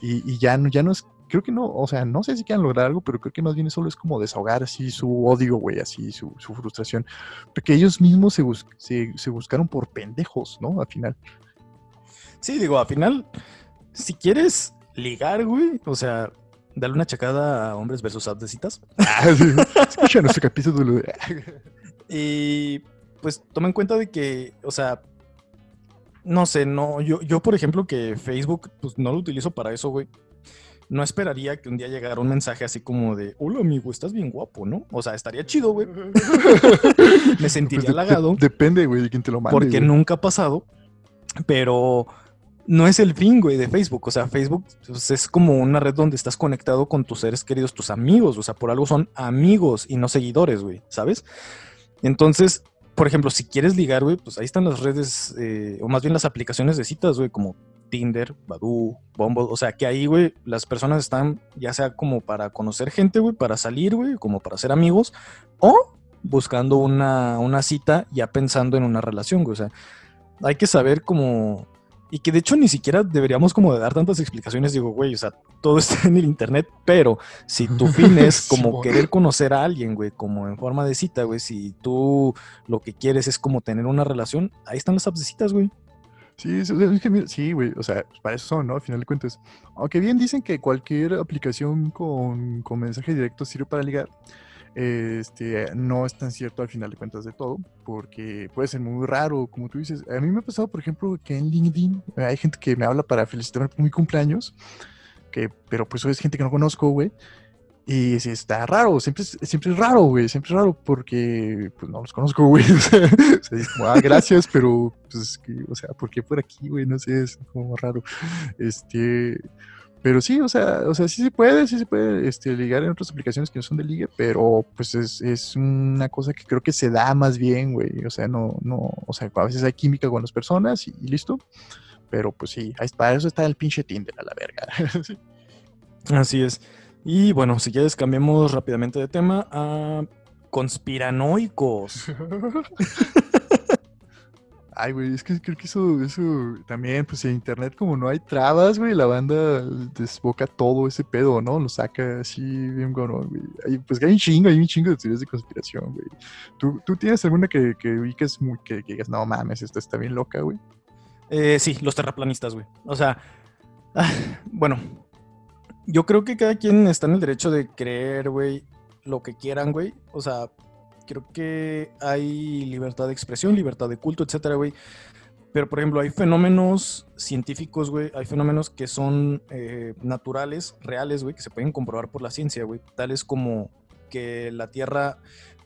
y, y ya, no, ya no es creo que no, o sea, no sé si quieran lograr algo, pero creo que más bien solo es como desahogar así su odio, güey, así su, su frustración. Porque ellos mismos se, bus- se, se buscaron por pendejos, ¿no? Al final. Sí, digo, al final, si quieres ligar, güey, o sea, darle una chacada a hombres versus apps de citas. Ah. Escucha nuestro capítulo. Y pues toma en cuenta de que, o sea, no sé, no, yo, yo por ejemplo que Facebook, pues no lo utilizo para eso, güey. No esperaría que un día llegara un mensaje así como de, hola amigo, estás bien guapo, ¿no? O sea, estaría chido, güey. Me sentiría Pues de- halagado depende, güey, de quién te lo mande. porque güey. nunca ha pasado, pero no es el fin, güey, de Facebook. O sea, Facebook pues, es como una red donde estás conectado con tus seres queridos, tus amigos. O sea, por algo son amigos y no seguidores, güey, ¿sabes? Entonces, por ejemplo, si quieres ligar, güey, pues ahí están las redes, eh, o más bien las aplicaciones de citas, güey, como Tinder, Badoo, Bumble. O sea, que ahí, güey, las personas están ya sea como para conocer gente, güey, para salir, güey, como para ser amigos, o buscando una, una cita ya pensando en una relación, güey. O sea, hay que saber cómo... Y que de hecho ni siquiera deberíamos como de dar tantas explicaciones, digo, güey, o sea, todo está en el internet, pero si tu fin es como querer conocer a alguien, güey, como en forma de cita, güey, si tú lo que quieres es como tener una relación, ahí están las apps de citas, güey. Sí, sí, güey, o sea, pues para eso son, ¿no? Al final de cuentas. Aunque bien dicen que cualquier aplicación con, con mensaje directo sirve para ligar, este, no es tan cierto al final de cuentas de todo, porque puede ser muy raro, como tú dices. A mí me ha pasado, por ejemplo, que en LinkedIn hay gente que me habla para felicitarme por mi cumpleaños, que, pero pues es gente que no conozco, güey. Y sí, está raro, siempre siempre es raro, güey, siempre es raro porque pues no los conozco, güey. O sea, ah, gracias, pero pues es que, o sea, ¿por qué por aquí, güey? No sé, es como raro. Este, pero sí, o sea, o sea, sí se puede, sí se puede este, ligar en otras aplicaciones que no son de ligue, pero pues es, es una cosa que creo que se da más bien, güey. O sea, no, no, o sea, a veces hay química con las personas y, listo. Pero pues sí, para eso está el pinche Tinder a la verga. Sí. Así es. Y bueno, si quieres cambiemos rápidamente de tema a conspiranoicos. Ay, güey, es que creo que eso, eso también, pues en internet como no hay trabas, güey, la banda desboca todo ese pedo, ¿no? Lo saca así bien gorón, güey. Pues hay un chingo, hay un chingo de teorías de conspiración, güey. ¿Tú, tú tienes alguna que, que ubiques muy, que, que digas, no mames, esta está bien loca, güey? Eh, sí, los terraplanistas, güey. O sea, ah, bueno, yo creo que cada quien está en el derecho de creer, güey, lo que quieran, güey. O sea, creo que hay libertad de expresión, libertad de culto, etcétera, güey. Pero, por ejemplo, hay fenómenos científicos, güey, hay fenómenos que son eh, naturales, reales, güey, que se pueden comprobar por la ciencia, güey. Tales como que la Tierra,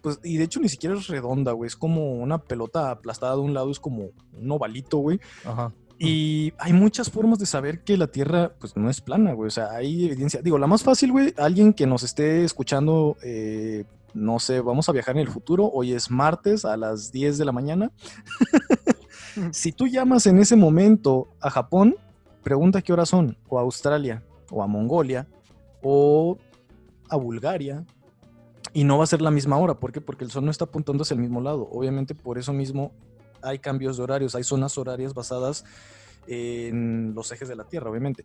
pues, y de hecho ni siquiera es redonda, güey, es como una pelota aplastada de un lado, es como un ovalito, güey. Ajá. Y hay muchas formas de saber que la Tierra, pues, no es plana, güey. O sea, hay evidencia. Digo, la más fácil, güey, alguien que nos esté escuchando, eh, no sé, vamos a viajar en el futuro, hoy es martes a las 10 de la mañana. si tú llamas en ese momento a Japón, pregunta qué horas son, o a Australia, o a Mongolia, o a Bulgaria, y no va a ser la misma hora. ¿Por qué? Porque el sol no está apuntando hacia el mismo lado. Obviamente, por eso mismo hay cambios de horarios, hay zonas horarias basadas en los ejes de la Tierra, obviamente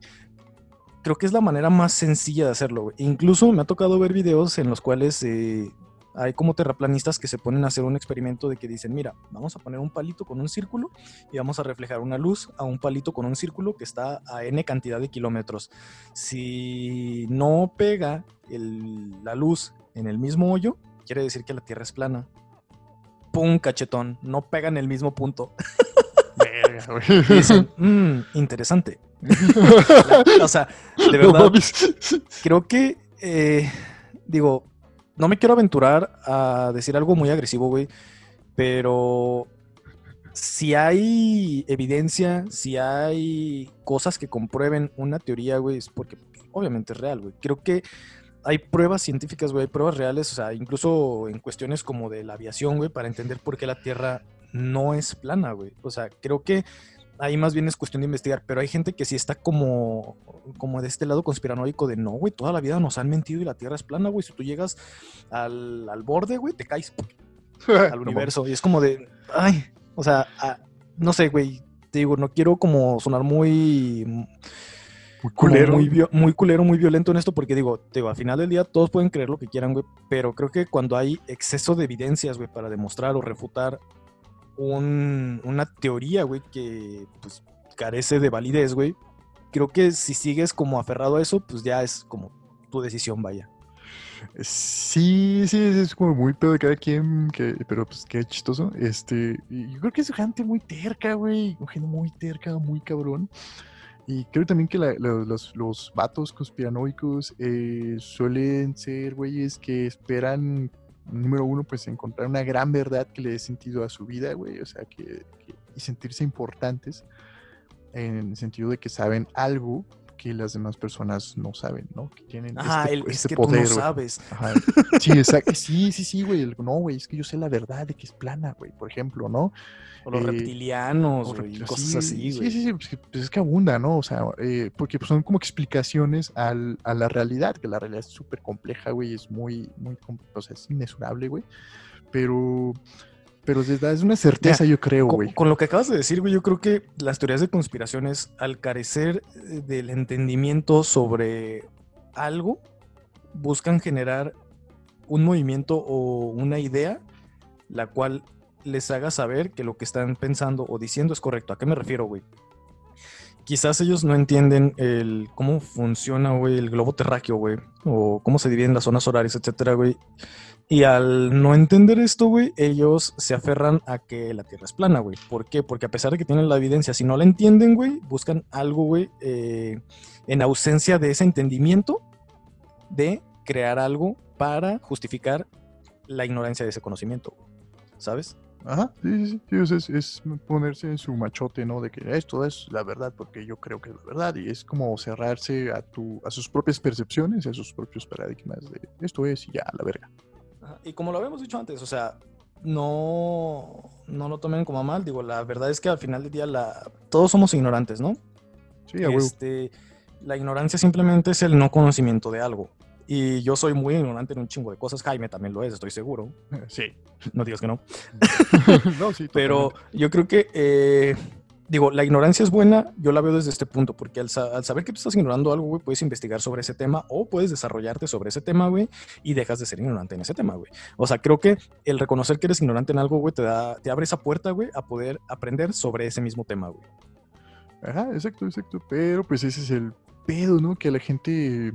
creo que es la manera más sencilla de hacerlo. Incluso me ha tocado ver videos en los cuales eh, hay como terraplanistas que se ponen a hacer un experimento de que dicen, mira, vamos a poner un palito con un círculo y vamos a reflejar una luz a un palito con un círculo que está a n cantidad de kilómetros. Si no pega la luz en el mismo hoyo, quiere decir que la Tierra es plana. ¡Pum! Cachetón. No pega en el mismo punto. Y dicen, "Mm, interesante. o sea, de verdad, creo que, eh, digo, no me quiero aventurar a decir algo muy agresivo, güey, pero si hay evidencia, si hay cosas que comprueben una teoría, güey, es porque obviamente es real, güey. Creo que hay pruebas científicas, güey, hay pruebas reales, o sea, incluso en cuestiones como de la aviación, güey, para entender por qué la Tierra no es plana, güey. O sea, creo que ahí más bien es cuestión de investigar, pero hay gente que sí está como, como de este lado conspiranoico de no, güey, toda la vida nos han mentido y la Tierra es plana, güey. Si tú llegas al, al borde, güey, te caes al universo. Y es como de, ay, o sea, ah, no sé, güey. Te digo, no quiero como sonar muy, Muy culero. Muy, muy culero, muy violento en esto, porque digo, digo, al final del día todos pueden creer lo que quieran, güey, pero creo que cuando hay exceso de evidencias, güey, para demostrar o refutar un- una teoría, güey, que pues carece de validez, güey, creo que si sigues como aferrado a eso, pues ya es como tu decisión, vaya. Sí, sí, es como muy pedo de cada quien, que, pero pues qué chistoso. Este, yo creo que es gente muy terca, güey, gente muy terca, muy cabrón. Y creo también que la- los, los vatos conspiranoicos eh, suelen ser güeyes que esperan, número uno, pues encontrar una gran verdad que le dé sentido a su vida, güey, o sea, que, que- y sentirse importantes en el sentido de que saben algo que las demás personas no saben, ¿no? Que tienen Ah, este, el, es este que poder. tú no sabes. Ajá. Sí, exacto. Sí, sí, sí, güey. No, güey, es que yo sé la verdad de que es plana, güey, por ejemplo, ¿no? O los Eh, reptilianos, O güey, reptil- cosas sí, así, Sí, güey. sí, sí, pues, que- pues es que abunda, ¿no? O sea, eh, porque pues, son como explicaciones al- a la realidad, que la realidad es súper compleja, güey, es muy, muy, o sea, es inmesurable, güey. Pero, pero da- es una certeza, yo creo, Con, güey. con lo que acabas de decir, güey, yo creo que las teorías de conspiraciones, al carecer eh, del entendimiento sobre algo, buscan generar un movimiento o una idea la cual les haga saber que lo que están pensando o diciendo es correcto. ¿A qué me refiero, güey? Quizás ellos no entienden el cómo funciona, güey, el globo terráqueo, güey, o cómo se dividen las zonas horarias, etcétera, güey. Y al no entender esto, güey, ellos se aferran a que la Tierra es plana, güey. ¿Por qué? Porque a pesar de que tienen la evidencia, si no la entienden, güey, buscan algo, güey, eh, en ausencia de ese entendimiento de crear algo para justificar la ignorancia de ese conocimiento, ¿sabes? Ajá, sí, sí, sí, es, es ponerse en su machote, ¿no? De que esto es la verdad porque yo creo que es la verdad y es como cerrarse a, tu, a sus propias percepciones, a sus propios paradigmas de esto es y ya, la verga. Ajá, Y como lo habíamos dicho antes, o sea, no, no lo tomen como a mal. Digo, la verdad es que al final del día la, todos somos ignorantes, ¿no? Sí. Este, la ignorancia simplemente es el no conocimiento de algo. Y yo soy muy ignorante en un chingo de cosas. Jaime también lo es, estoy seguro. Sí. No digas que no. no, sí, Pero yo creo que, eh, digo, la ignorancia es buena, yo la veo desde este punto, porque al, sa- al saber que tú estás ignorando algo, güey, puedes investigar sobre ese tema o puedes desarrollarte sobre ese tema, güey, y dejas de ser ignorante en ese tema, güey. O sea, creo que el reconocer que eres ignorante en algo, güey, te, da, te abre esa puerta, güey, a poder aprender sobre ese mismo tema, güey. Ajá, exacto, exacto. Pero pues ese es el pedo, ¿no? Que la gente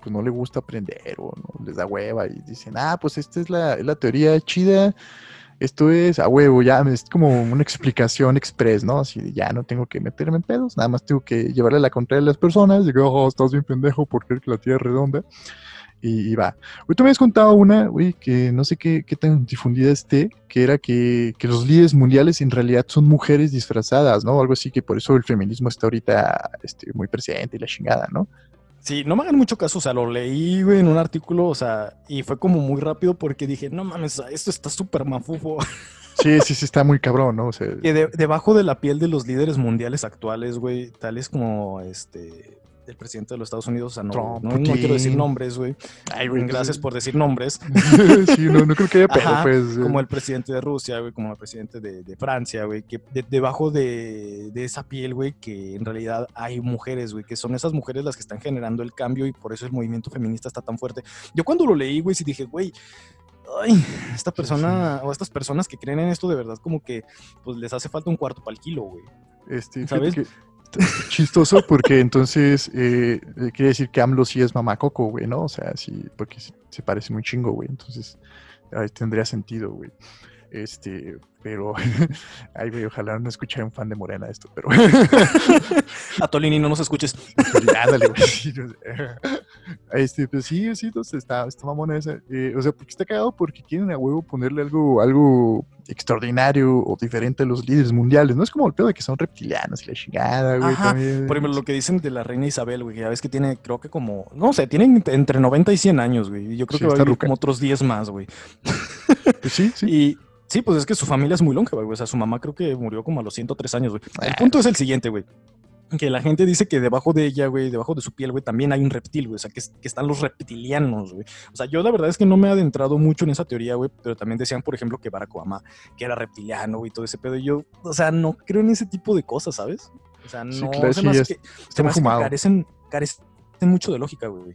pues no le gusta aprender o no les da hueva y dicen, ah, pues esta es la, la teoría chida. Esto es a huevo, ya es como una explicación express, ¿no? Así ya no tengo que meterme en pedos, nada más tengo que llevarle la contraria a las personas, de que, oh, estás bien pendejo por creer que la tierra es redonda. Y, y va. Güey, tú me habías contado una, güey, que no sé qué, qué tan difundida esté, que era que, que los líderes mundiales en realidad son mujeres disfrazadas, ¿no? Algo así que por eso el feminismo está ahorita este, muy presente y la chingada, ¿no? Sí, no me hagan mucho caso, o sea, lo leí, güey, en un artículo, o sea, y fue como muy rápido porque dije, no mames, esto está súper mafufo. Sí, sí, sí, está muy cabrón, ¿no? O sea, Que de- debajo de la piel de los líderes mundiales actuales, güey, tales como este el presidente de los Estados Unidos, o sea, no, Trump, no, no quiero decir nombres, güey. Gracias por decir nombres. sí, no, no creo que haya pedo, Ajá, pues. Como el presidente de Rusia, güey, como el presidente de, de Francia, güey, que de- debajo de, de esa piel, güey, que en realidad hay mujeres, güey, que son esas mujeres las que están generando el cambio y por eso el movimiento feminista está tan fuerte. Yo cuando lo leí, güey, sí dije, güey, ay, esta persona o estas personas que creen en esto de verdad como que pues les hace falta un cuarto para el kilo, güey. Este, ¿Sabes? que- chistoso porque entonces eh, eh, quiere decir que AMLO sí es mamá Coco, güey, ¿no? O sea, sí, porque se, parece muy chingo, güey. Entonces, ay, tendría sentido, güey. Este, pero, ay, güey, ojalá no escuchara un fan de Morena esto, pero, A Tolini no nos escuches. ándale, güey. Este, pues sí, sí, entonces está, está mamona esa. Eh, o sea, porque está cagado porque quieren a huevo ponerle algo, algo extraordinario o diferente a los líderes mundiales. No es como el pedo de que son reptilianos y la chingada, güey. Ajá, también. Por ejemplo, lo que dicen de la reina Isabel, güey, que ya ves que tiene, creo que como, no sé, tienen entre 90 y 100 años, güey. Yo creo Sí, que va a vivir como otros 10 más, güey. Pues sí, sí. Y sí, pues es que su familia es muy longeva, güey. O sea, su mamá creo que murió como a los 103 años, güey. El Ah. punto es el siguiente, güey. Que la gente dice que debajo de ella, güey, debajo de su piel, güey, también hay un reptil, güey. O sea, que, que están los reptilianos, güey. O sea, yo la verdad es que no me he adentrado mucho en esa teoría, güey. Pero también decían, por ejemplo, que Barack Obama, que era reptiliano, güey, todo ese pedo. Y yo, o sea, no creo en ese tipo de cosas, ¿sabes? O sea, no Sí, claro, se sí, hace es- que, Está se me muy hace que fumado. carecen, carecen mucho de lógica, güey.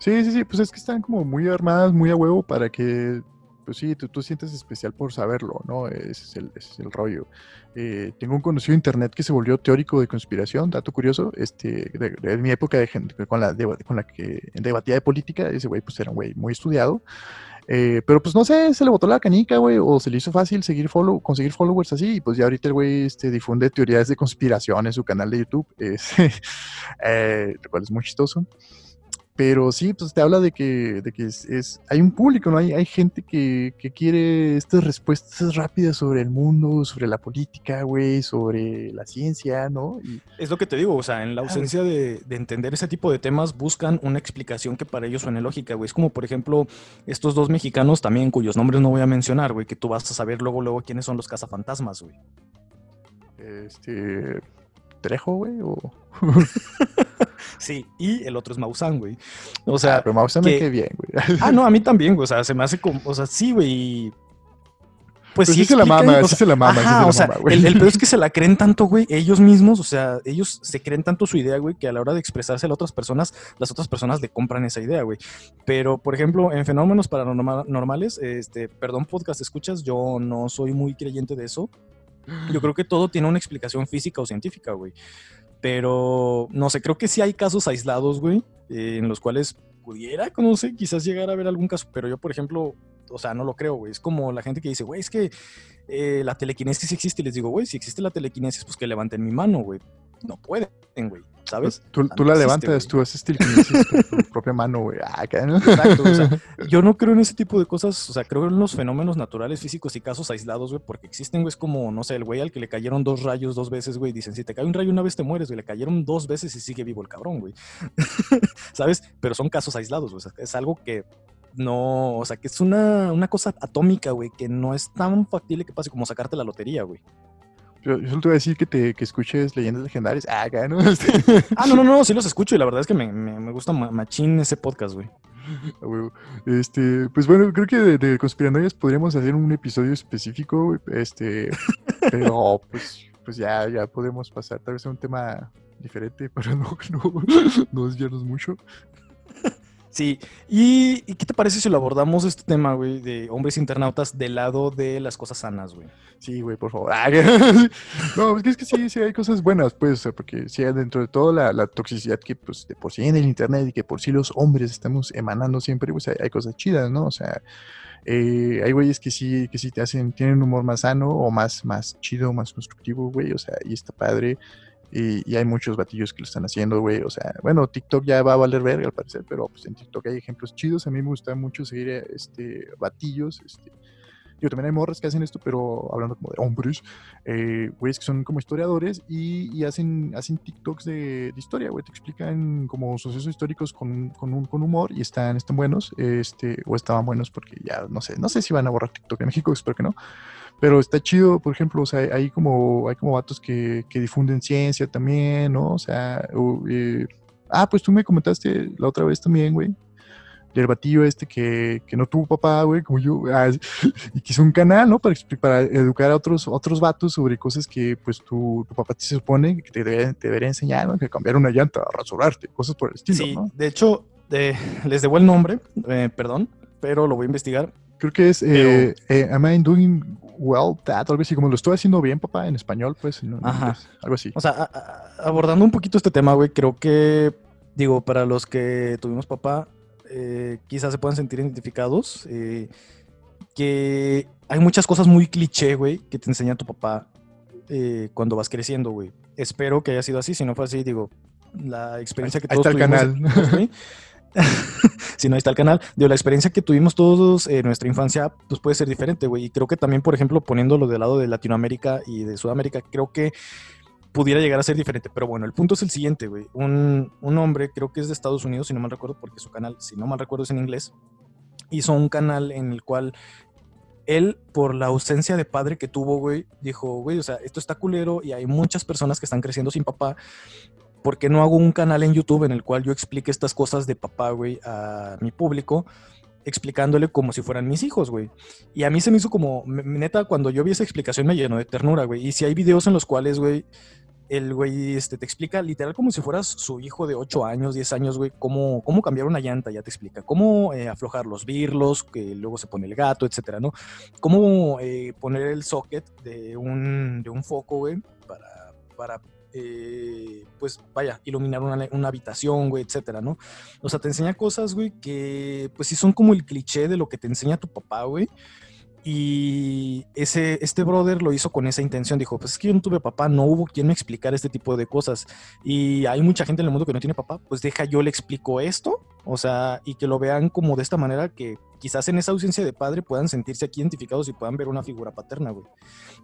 Sí, sí, sí, pues es que están como muy armadas, muy a huevo para que, pues sí, tú, tú sientes especial por saberlo, ¿no? Ese es el, ese es el rollo. Eh, tengo un conocido en internet que se volvió teórico de conspiración, dato curioso, este, de, de mi época de gente con la, de- con la que debatía de política, ese güey pues era un güey muy estudiado, eh, pero pues no sé, se le botó la canica, güey, o se le hizo fácil seguir follow, conseguir followers así, y pues ya ahorita el güey este, difunde teorías de conspiración en su canal de YouTube, es, eh, lo cual es muy chistoso. Pero sí, pues te habla de que, de que es, es- hay un público, ¿no? Hay, hay gente que, que quiere estas respuestas rápidas sobre el mundo, sobre la política, güey, sobre la ciencia, ¿no? Y, Es lo que te digo, o sea, en la ausencia de, de entender ese tipo de temas, buscan una explicación que para ellos suene lógica, güey. Es como, por ejemplo, estos dos mexicanos también, cuyos nombres no voy a mencionar, güey, que tú vas a saber luego, luego quiénes son los cazafantasmas, güey. este, Trejo, güey, o... Sí, y el otro es Maussan, güey. O sea, Ah, pero Mausa me que- quedé bien, güey. ah, no, a mí también, güey. O sea, se me hace como, o sea, sí, güey. Pues sí, sí se la explican, mama, o sí sea, se la mama, sí Ajá, se la o sea, mama, güey. el, el peor es que se la creen tanto, güey, ellos mismos, o sea, ellos se creen tanto su idea, güey, que a la hora de expresarse a las otras personas, las otras personas le compran esa idea, güey. Pero, por ejemplo, en fenómenos paranormales, este, perdón, podcast escuchas, yo no soy muy creyente de eso. Yo creo que todo tiene una explicación física o científica, güey. Pero, no sé, creo que sí hay casos aislados, güey, eh, en los cuales pudiera, no sé, quizás llegar a ver algún caso, pero yo, por ejemplo, o sea, no lo creo, güey. Es como la gente que dice, güey, es que eh, la telequinesis existe. Y les digo, güey, si existe la telequinesis, pues que levanten mi mano, güey. No pueden, güey, ¿sabes? Tú, Ah, tú no la existe, levantas, güey. tú haces telequinesis con tu propia mano, güey. Ah. Exacto, o sea, yo no creo en ese tipo de cosas, o sea, creo en los fenómenos naturales, físicos y casos aislados, güey, porque existen, güey, es como, no sé, el güey al que le cayeron dos rayos dos veces, güey, dicen, si te cae un rayo una vez te mueres, güey, le cayeron dos veces y sigue vivo el cabrón, güey, ¿sabes? Pero son casos aislados, güey, o sea, es algo que no, o sea, que es una, una cosa atómica, güey, que no es tan factible que pase como sacarte la lotería, güey. Yo, yo solo te voy a decir que te que escuches leyendas legendarias. Ah, acá, ¿no? Ah, no, no, no, sí los escucho y la verdad es que me, me- me gusta ma- machín ese podcast, güey. Este, pues bueno, creo que de, de conspiranoias podríamos hacer un episodio específico, este, pero pues, pues ya, ya podemos pasar tal vez a un tema diferente para no, no, no desviarnos mucho. Sí, ¿Y, qué te parece si lo abordamos este tema, güey, de hombres internautas del lado de las cosas sanas, güey? Sí, güey, por favor. Ah, no, es que, es que sí, sí hay cosas buenas, pues, porque sí, dentro de toda la, toxicidad que, pues, de por sí en el internet y que por sí los hombres estamos emanando siempre, pues, hay, hay cosas chidas, ¿no? O sea, eh, hay güeyes que sí, que sí te hacen, tienen un humor más sano o más, más chido, más constructivo, güey, o sea, y está padre. Y, y hay muchos batillos que lo están haciendo, güey. O sea, bueno, TikTok ya va a valer verga al parecer, pero pues en TikTok hay ejemplos chidos. A mí me gusta mucho seguir eh, este batillos, este, Yo también hay morras que hacen esto, pero hablando como de hombres, eh, güeyes que son como historiadores y, y hacen, hacen TikToks de, de historia, güey. Te explican como sucesos históricos con, con, un, con humor y están, están buenos, este, o estaban buenos porque ya no sé, no sé si van a borrar TikTok en México, espero que no. Pero está chido, por ejemplo, o sea, hay como, hay como vatos que, que difunden ciencia también, ¿no? O sea, o, eh, ah, pues tú me comentaste la otra vez también, güey, del batillo este que, que no tuvo papá, güey, como yo, ah, y que hizo un canal, ¿no? Para, para educar a otros, otros vatos sobre cosas que, pues, tu, tu papá te supone que te debería, te debería enseñar, ¿no? Que cambiar una llanta, rasurarte, cosas por el estilo, Sí, ¿no? de hecho, eh, les debo el nombre, eh, perdón, pero lo voy a investigar. Creo que es, eh, eh, am I doing well that? Algo así, como lo estoy haciendo bien, papá, en español, pues, en, Ajá. inglés, algo así. O sea, a- a- abordando un poquito este tema, güey, creo que, digo, para los que tuvimos papá, eh, quizás se puedan sentir identificados, eh, que hay muchas cosas muy cliché, güey, que te enseña tu papá eh, cuando vas creciendo, güey. Espero que haya sido así, si no fue así, digo, la experiencia que Ahí todos está el tuvimos- canal. si no, ahí está el canal. Digo, la experiencia que tuvimos todos en nuestra infancia, pues puede ser diferente, güey. Y creo que también, por ejemplo, poniéndolo del lado de Latinoamérica y de Sudamérica, creo que pudiera llegar a ser diferente. Pero bueno, el punto es el siguiente, güey. Un, un hombre, creo que es de Estados Unidos, si no mal recuerdo, porque su canal, si no mal recuerdo, es en inglés, hizo un canal en el cual él, por la ausencia de padre que tuvo, güey, dijo, güey, o sea, esto está culero y hay muchas personas que están creciendo sin papá. ¿Por qué no hago un canal en YouTube en el cual yo explique estas cosas de papá, güey, a mi público? explicándole como si fueran mis hijos, güey. Y a mí se me hizo como, neta, cuando yo vi esa explicación me llenó de ternura, güey. Y si hay videos en los cuales, güey, el güey este, te explica literal como si fueras su hijo de 8 años, 10 años, güey, cómo, cómo cambiar una llanta, ya te explica. Cómo eh, aflojar los birlos, que luego se pone el gato, etcétera, ¿no? Cómo eh, poner el socket de un, de un foco, güey, para, para eh, pues vaya, iluminar una, habitación, güey, etcétera, ¿no? O sea, te enseña cosas, güey, que pues sí son como el cliché de lo que te enseña tu papá, güey. Y ese, este brother lo hizo con esa intención. Dijo, pues es que yo no tuve papá, no hubo quien me explicara este tipo de cosas. Y hay mucha gente en el mundo que no tiene papá, pues deja yo le explico esto. O sea, y que lo vean como de esta manera que quizás en esa ausencia de padre puedan sentirse aquí identificados y puedan ver una figura paterna, güey.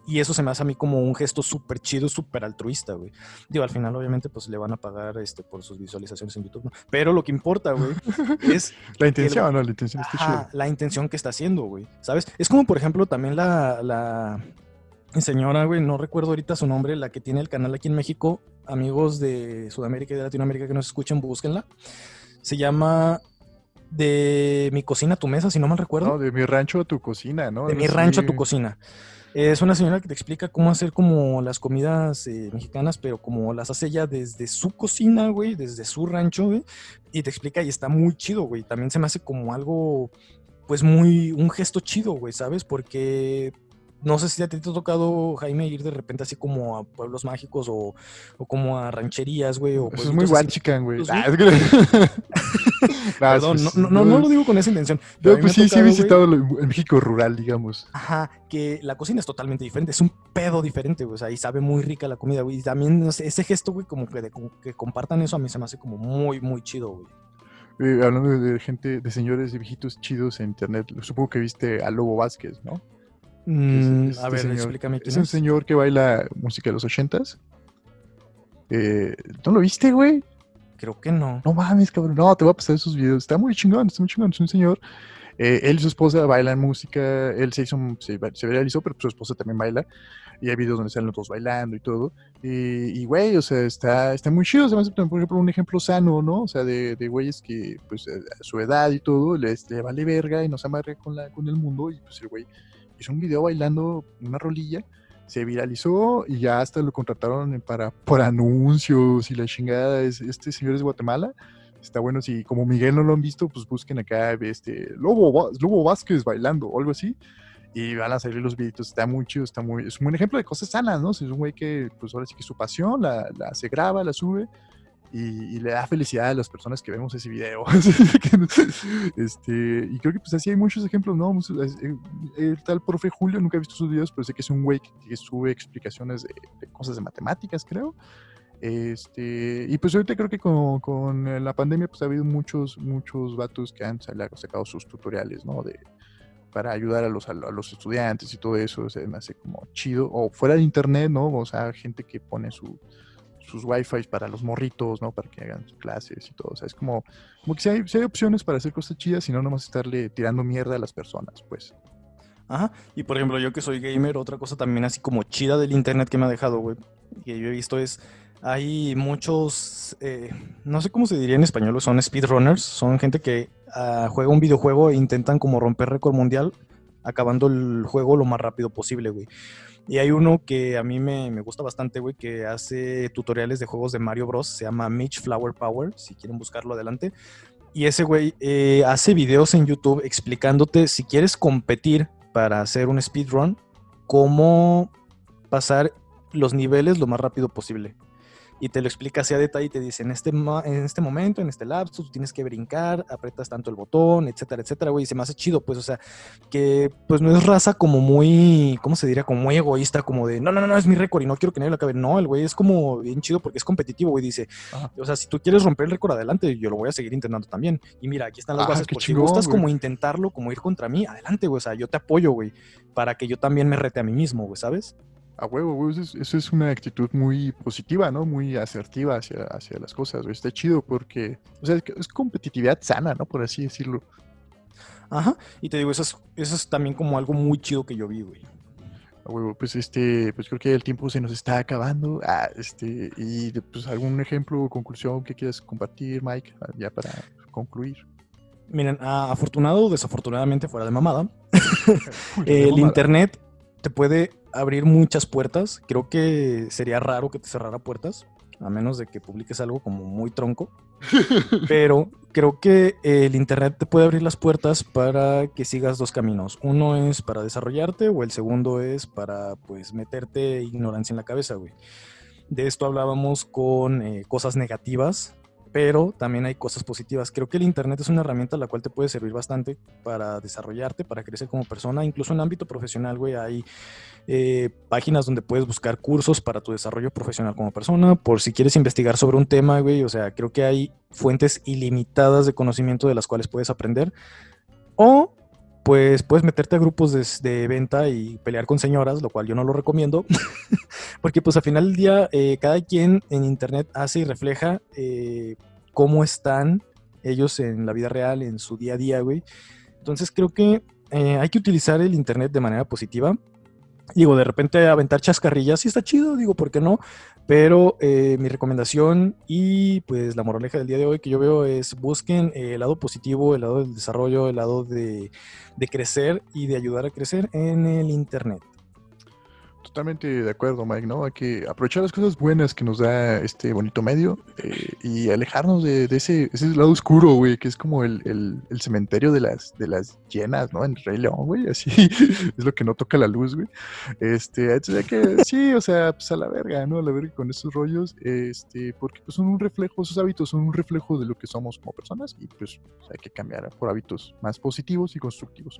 Y eso se me hace a mí como un gesto súper chido, súper altruista, güey. Digo, al final obviamente pues le van a pagar este, por sus visualizaciones en YouTube, ¿no? Pero lo que importa, güey, es La intención, ¿no? La intención está Ajá, la intención que está haciendo, güey. ¿Sabes? Es como, por ejemplo, también la, la señora, güey, no recuerdo ahorita su nombre, la que tiene el canal aquí en México. Amigos de Sudamérica y de Latinoamérica que nos escuchen, búsquenla. Se llama De mi cocina a tu mesa, si no mal recuerdo. No, de mi rancho a tu cocina, ¿no? De Algo mi rancho a tu cocina. Es una señora que te explica cómo hacer como las comidas eh, mexicanas, pero como las hace ella desde su cocina, güey, desde su rancho, güey. Y te explica y está muy chido, güey. También se me hace como algo, pues muy, un gesto chido, güey, ¿sabes? Porque no sé si a ti te ha tocado, Jaime, ir de repente así como a pueblos mágicos o, o como a rancherías, güey. o Eso es muy guachican, güey. Pues, Ah, es que- Nah, Perdón, no, no, no lo digo con esa intención. pero No, pues sí, sí he güey, visitado el México rural, digamos. Ajá, que la cocina es totalmente diferente, es un pedo diferente, güey, o sea, y sabe muy rica la comida, güey, y también no sé, ese gesto, güey, como que, de- como que compartan eso a mí se me hace como muy, muy chido, güey. Eh, hablando de gente, de señores y viejitos chidos en internet, supongo que viste a Lobo Vázquez, ¿no? Mm, es a este ver, señor. explícame Es quién un es. señor que baila música de los ochentas. Eh, ¿No lo viste, güey? Creo que no. No mames, cabrón. No, te voy a pasar esos videos. Está muy chingón, está muy chingón. Es un señor. Eh, él y su esposa bailan música, él se hizo, se, se viralizó, pero su esposa también baila. Y hay videos donde salen los dos bailando y todo. Y, güey, o sea, está, está muy chido. Se me hace, por ejemplo, un ejemplo sano, ¿no? O sea, de, de güeyes que, pues, a su edad y todo, les, le vale verga y no se amarre con, la, con el mundo. Y pues el güey hizo un video bailando una rolilla se viralizó y ya hasta lo contrataron para por anuncios y la chingada. Es, este señor es Guatemala. Está bueno, si como Miguel no lo han visto, pues busquen acá este Lobo, Lobo Vázquez bailando algo así. Y van a salir los videitos, está muy chido, está muy, es un buen ejemplo de cosas sanas, ¿no? Es un güey que, pues ahora sí que su pasión, la, la se graba, la sube, y, le da felicidad a las personas que vemos ese video. este, y creo que pues así hay muchos ejemplos, ¿no? Eh, el tal profe Julio, nunca he visto sus videos, pero sé que es un güey que, sube explicaciones de, cosas de matemáticas, creo. Este, y pues ahorita creo que con, con, la pandemia pues ha habido muchos, muchos vatos que han sacado sus tutoriales, ¿no? De, para ayudar a los, a los estudiantes y todo eso, se me hace como chido. O fuera de internet, ¿no? O sea, gente que pone su, sus wifi para los morritos, ¿no? Para que hagan sus clases y todo. O sea, es como, como que si hay, hay opciones para hacer cosas chidas y no nomás estarle tirando mierda a las personas, pues. Ajá, y por ejemplo, yo que soy gamer, otra cosa también así como chida del internet que me ha dejado, güey, que yo he visto es, hay muchos, eh, no sé cómo se diría en español, son speedrunners, son gente que uh, juega un videojuego e intentan como romper récord mundial acabando el juego lo más rápido posible, güey. Y hay uno que a mí me, me gusta bastante, güey, que hace tutoriales de juegos de Mario Bros. Se llama Mitch Flower Power, si quieren buscarlo adelante. Y ese güey eh, hace videos en YouTube explicándote si quieres competir para hacer un speedrun, cómo pasar los niveles lo más rápido posible y te lo explica así a detalle y te dice, en este, en este momento, en este lapso, tú tienes que brincar, apretas tanto el botón, etcétera, etcétera, güey, y se me hace chido, pues, o sea, que pues no es raza como muy, ¿cómo se diría? Como muy egoísta, como de, no, no, no, es mi récord y no quiero que nadie lo acabe. No, el güey es como bien chido porque es competitivo, güey, dice, o sea, si tú quieres romper el récord adelante, yo lo voy a seguir intentando también. Y mira, aquí están las ah, bases, por si gustas como intentarlo, como ir contra mí, adelante, güey, o sea, yo te apoyo, güey, para que yo también me rete a mí mismo, güey, ¿sabes? A huevo, güey, eso es, una actitud muy positiva, ¿no? Muy asertiva hacia, hacia las cosas, güey. Está chido porque, o sea, es competitividad sana, ¿no? Por así decirlo. Ajá, y te digo, eso es, eso es también como algo muy chido que yo vi, güey. A huevo, pues este, pues creo que el tiempo se nos está acabando. Ah, este, y pues algún ejemplo o conclusión que quieras compartir, Mike, ah, ya para concluir. Miren, afortunado o desafortunadamente fuera de mamada, el internet te puede abrir muchas puertas. Creo que sería raro que te cerrara puertas, a menos de que publiques algo como muy tronco. Pero creo que el Internet te puede abrir las puertas para que sigas dos caminos. Uno es para desarrollarte o el segundo es para pues meterte ignorancia en la cabeza, güey. De esto hablábamos con eh, cosas negativas pero también hay cosas positivas. Creo que el Internet es una herramienta la cual te puede servir bastante para desarrollarte, para crecer como persona, incluso en ámbito profesional, güey, hay eh, páginas donde puedes buscar cursos para tu desarrollo profesional como persona, por si quieres investigar sobre un tema, güey, o sea, creo que hay fuentes ilimitadas de conocimiento de las cuales puedes aprender. O pues puedes meterte a grupos de, venta y pelear con señoras, lo cual yo no lo recomiendo, porque pues al final del día eh, cada quien en internet hace y refleja eh, cómo están ellos en la vida real, en su día a día, güey. Entonces creo que eh, hay que utilizar el internet de manera positiva Digo, de repente aventar chascarrillas sí está chido, digo, ¿por qué no? Pero eh, mi recomendación y pues la moraleja del día de hoy que yo veo es busquen el lado positivo, el lado del desarrollo, el lado de, de crecer y de ayudar a crecer en el Internet. Totalmente de acuerdo, Mike, ¿no? Hay que aprovechar las cosas buenas que nos da este bonito medio eh, y alejarnos de, ese, ese lado oscuro, güey, que es como el, el, cementerio de las, de las llenas, ¿no? En Rey León, güey, así es lo que no toca la luz, güey. Este, que sí, o sea, pues a la verga, ¿no? A la verga con esos rollos, este, porque pues son un reflejo, esos hábitos son un reflejo de lo que somos como personas y pues hay que cambiar por hábitos más positivos y constructivos.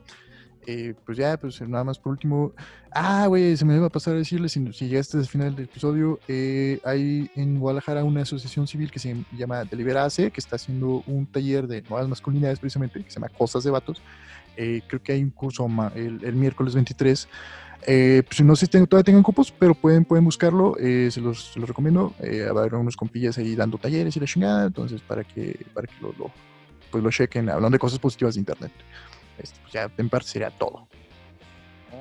Eh, pues ya, pues nada más por último. Ah, güey, se me iba a pasar a decirles, si, si llegaste al final del episodio, eh, hay en Guadalajara una asociación civil que se llama Deliberace, que está haciendo un taller de nuevas masculinidades precisamente, que se llama Cosas de Vatos. Eh, creo que hay un curso el, miércoles 23. pues no sé si todavía tengan cupos, pero pueden, pueden buscarlo, se los, se, los, recomiendo. Eh, haber unos compillas ahí dando talleres y la chingada, entonces para que, para que lo, lo, pues lo chequen, hablando de cosas positivas de Internet. Este, pues ya en parte sería todo.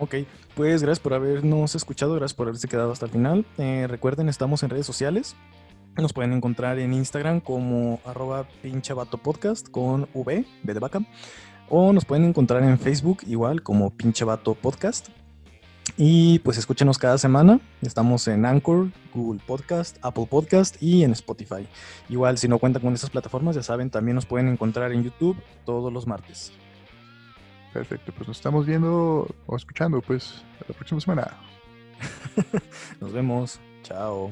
Ok, pues gracias por habernos escuchado, gracias por haberse quedado hasta el final. Eh, recuerden, estamos en redes sociales. Nos pueden encontrar en Instagram como arroba podcast con V, de vaca. O nos pueden encontrar en Facebook igual como pinche vato podcast. Y pues escúchenos cada semana. Estamos en Anchor, Google Podcast, Apple Podcast y en Spotify. Igual si no cuentan con esas plataformas, ya saben, también nos pueden encontrar en YouTube todos los martes. Perfecto, pues nos estamos viendo o escuchando pues la próxima semana. nos vemos. Chao.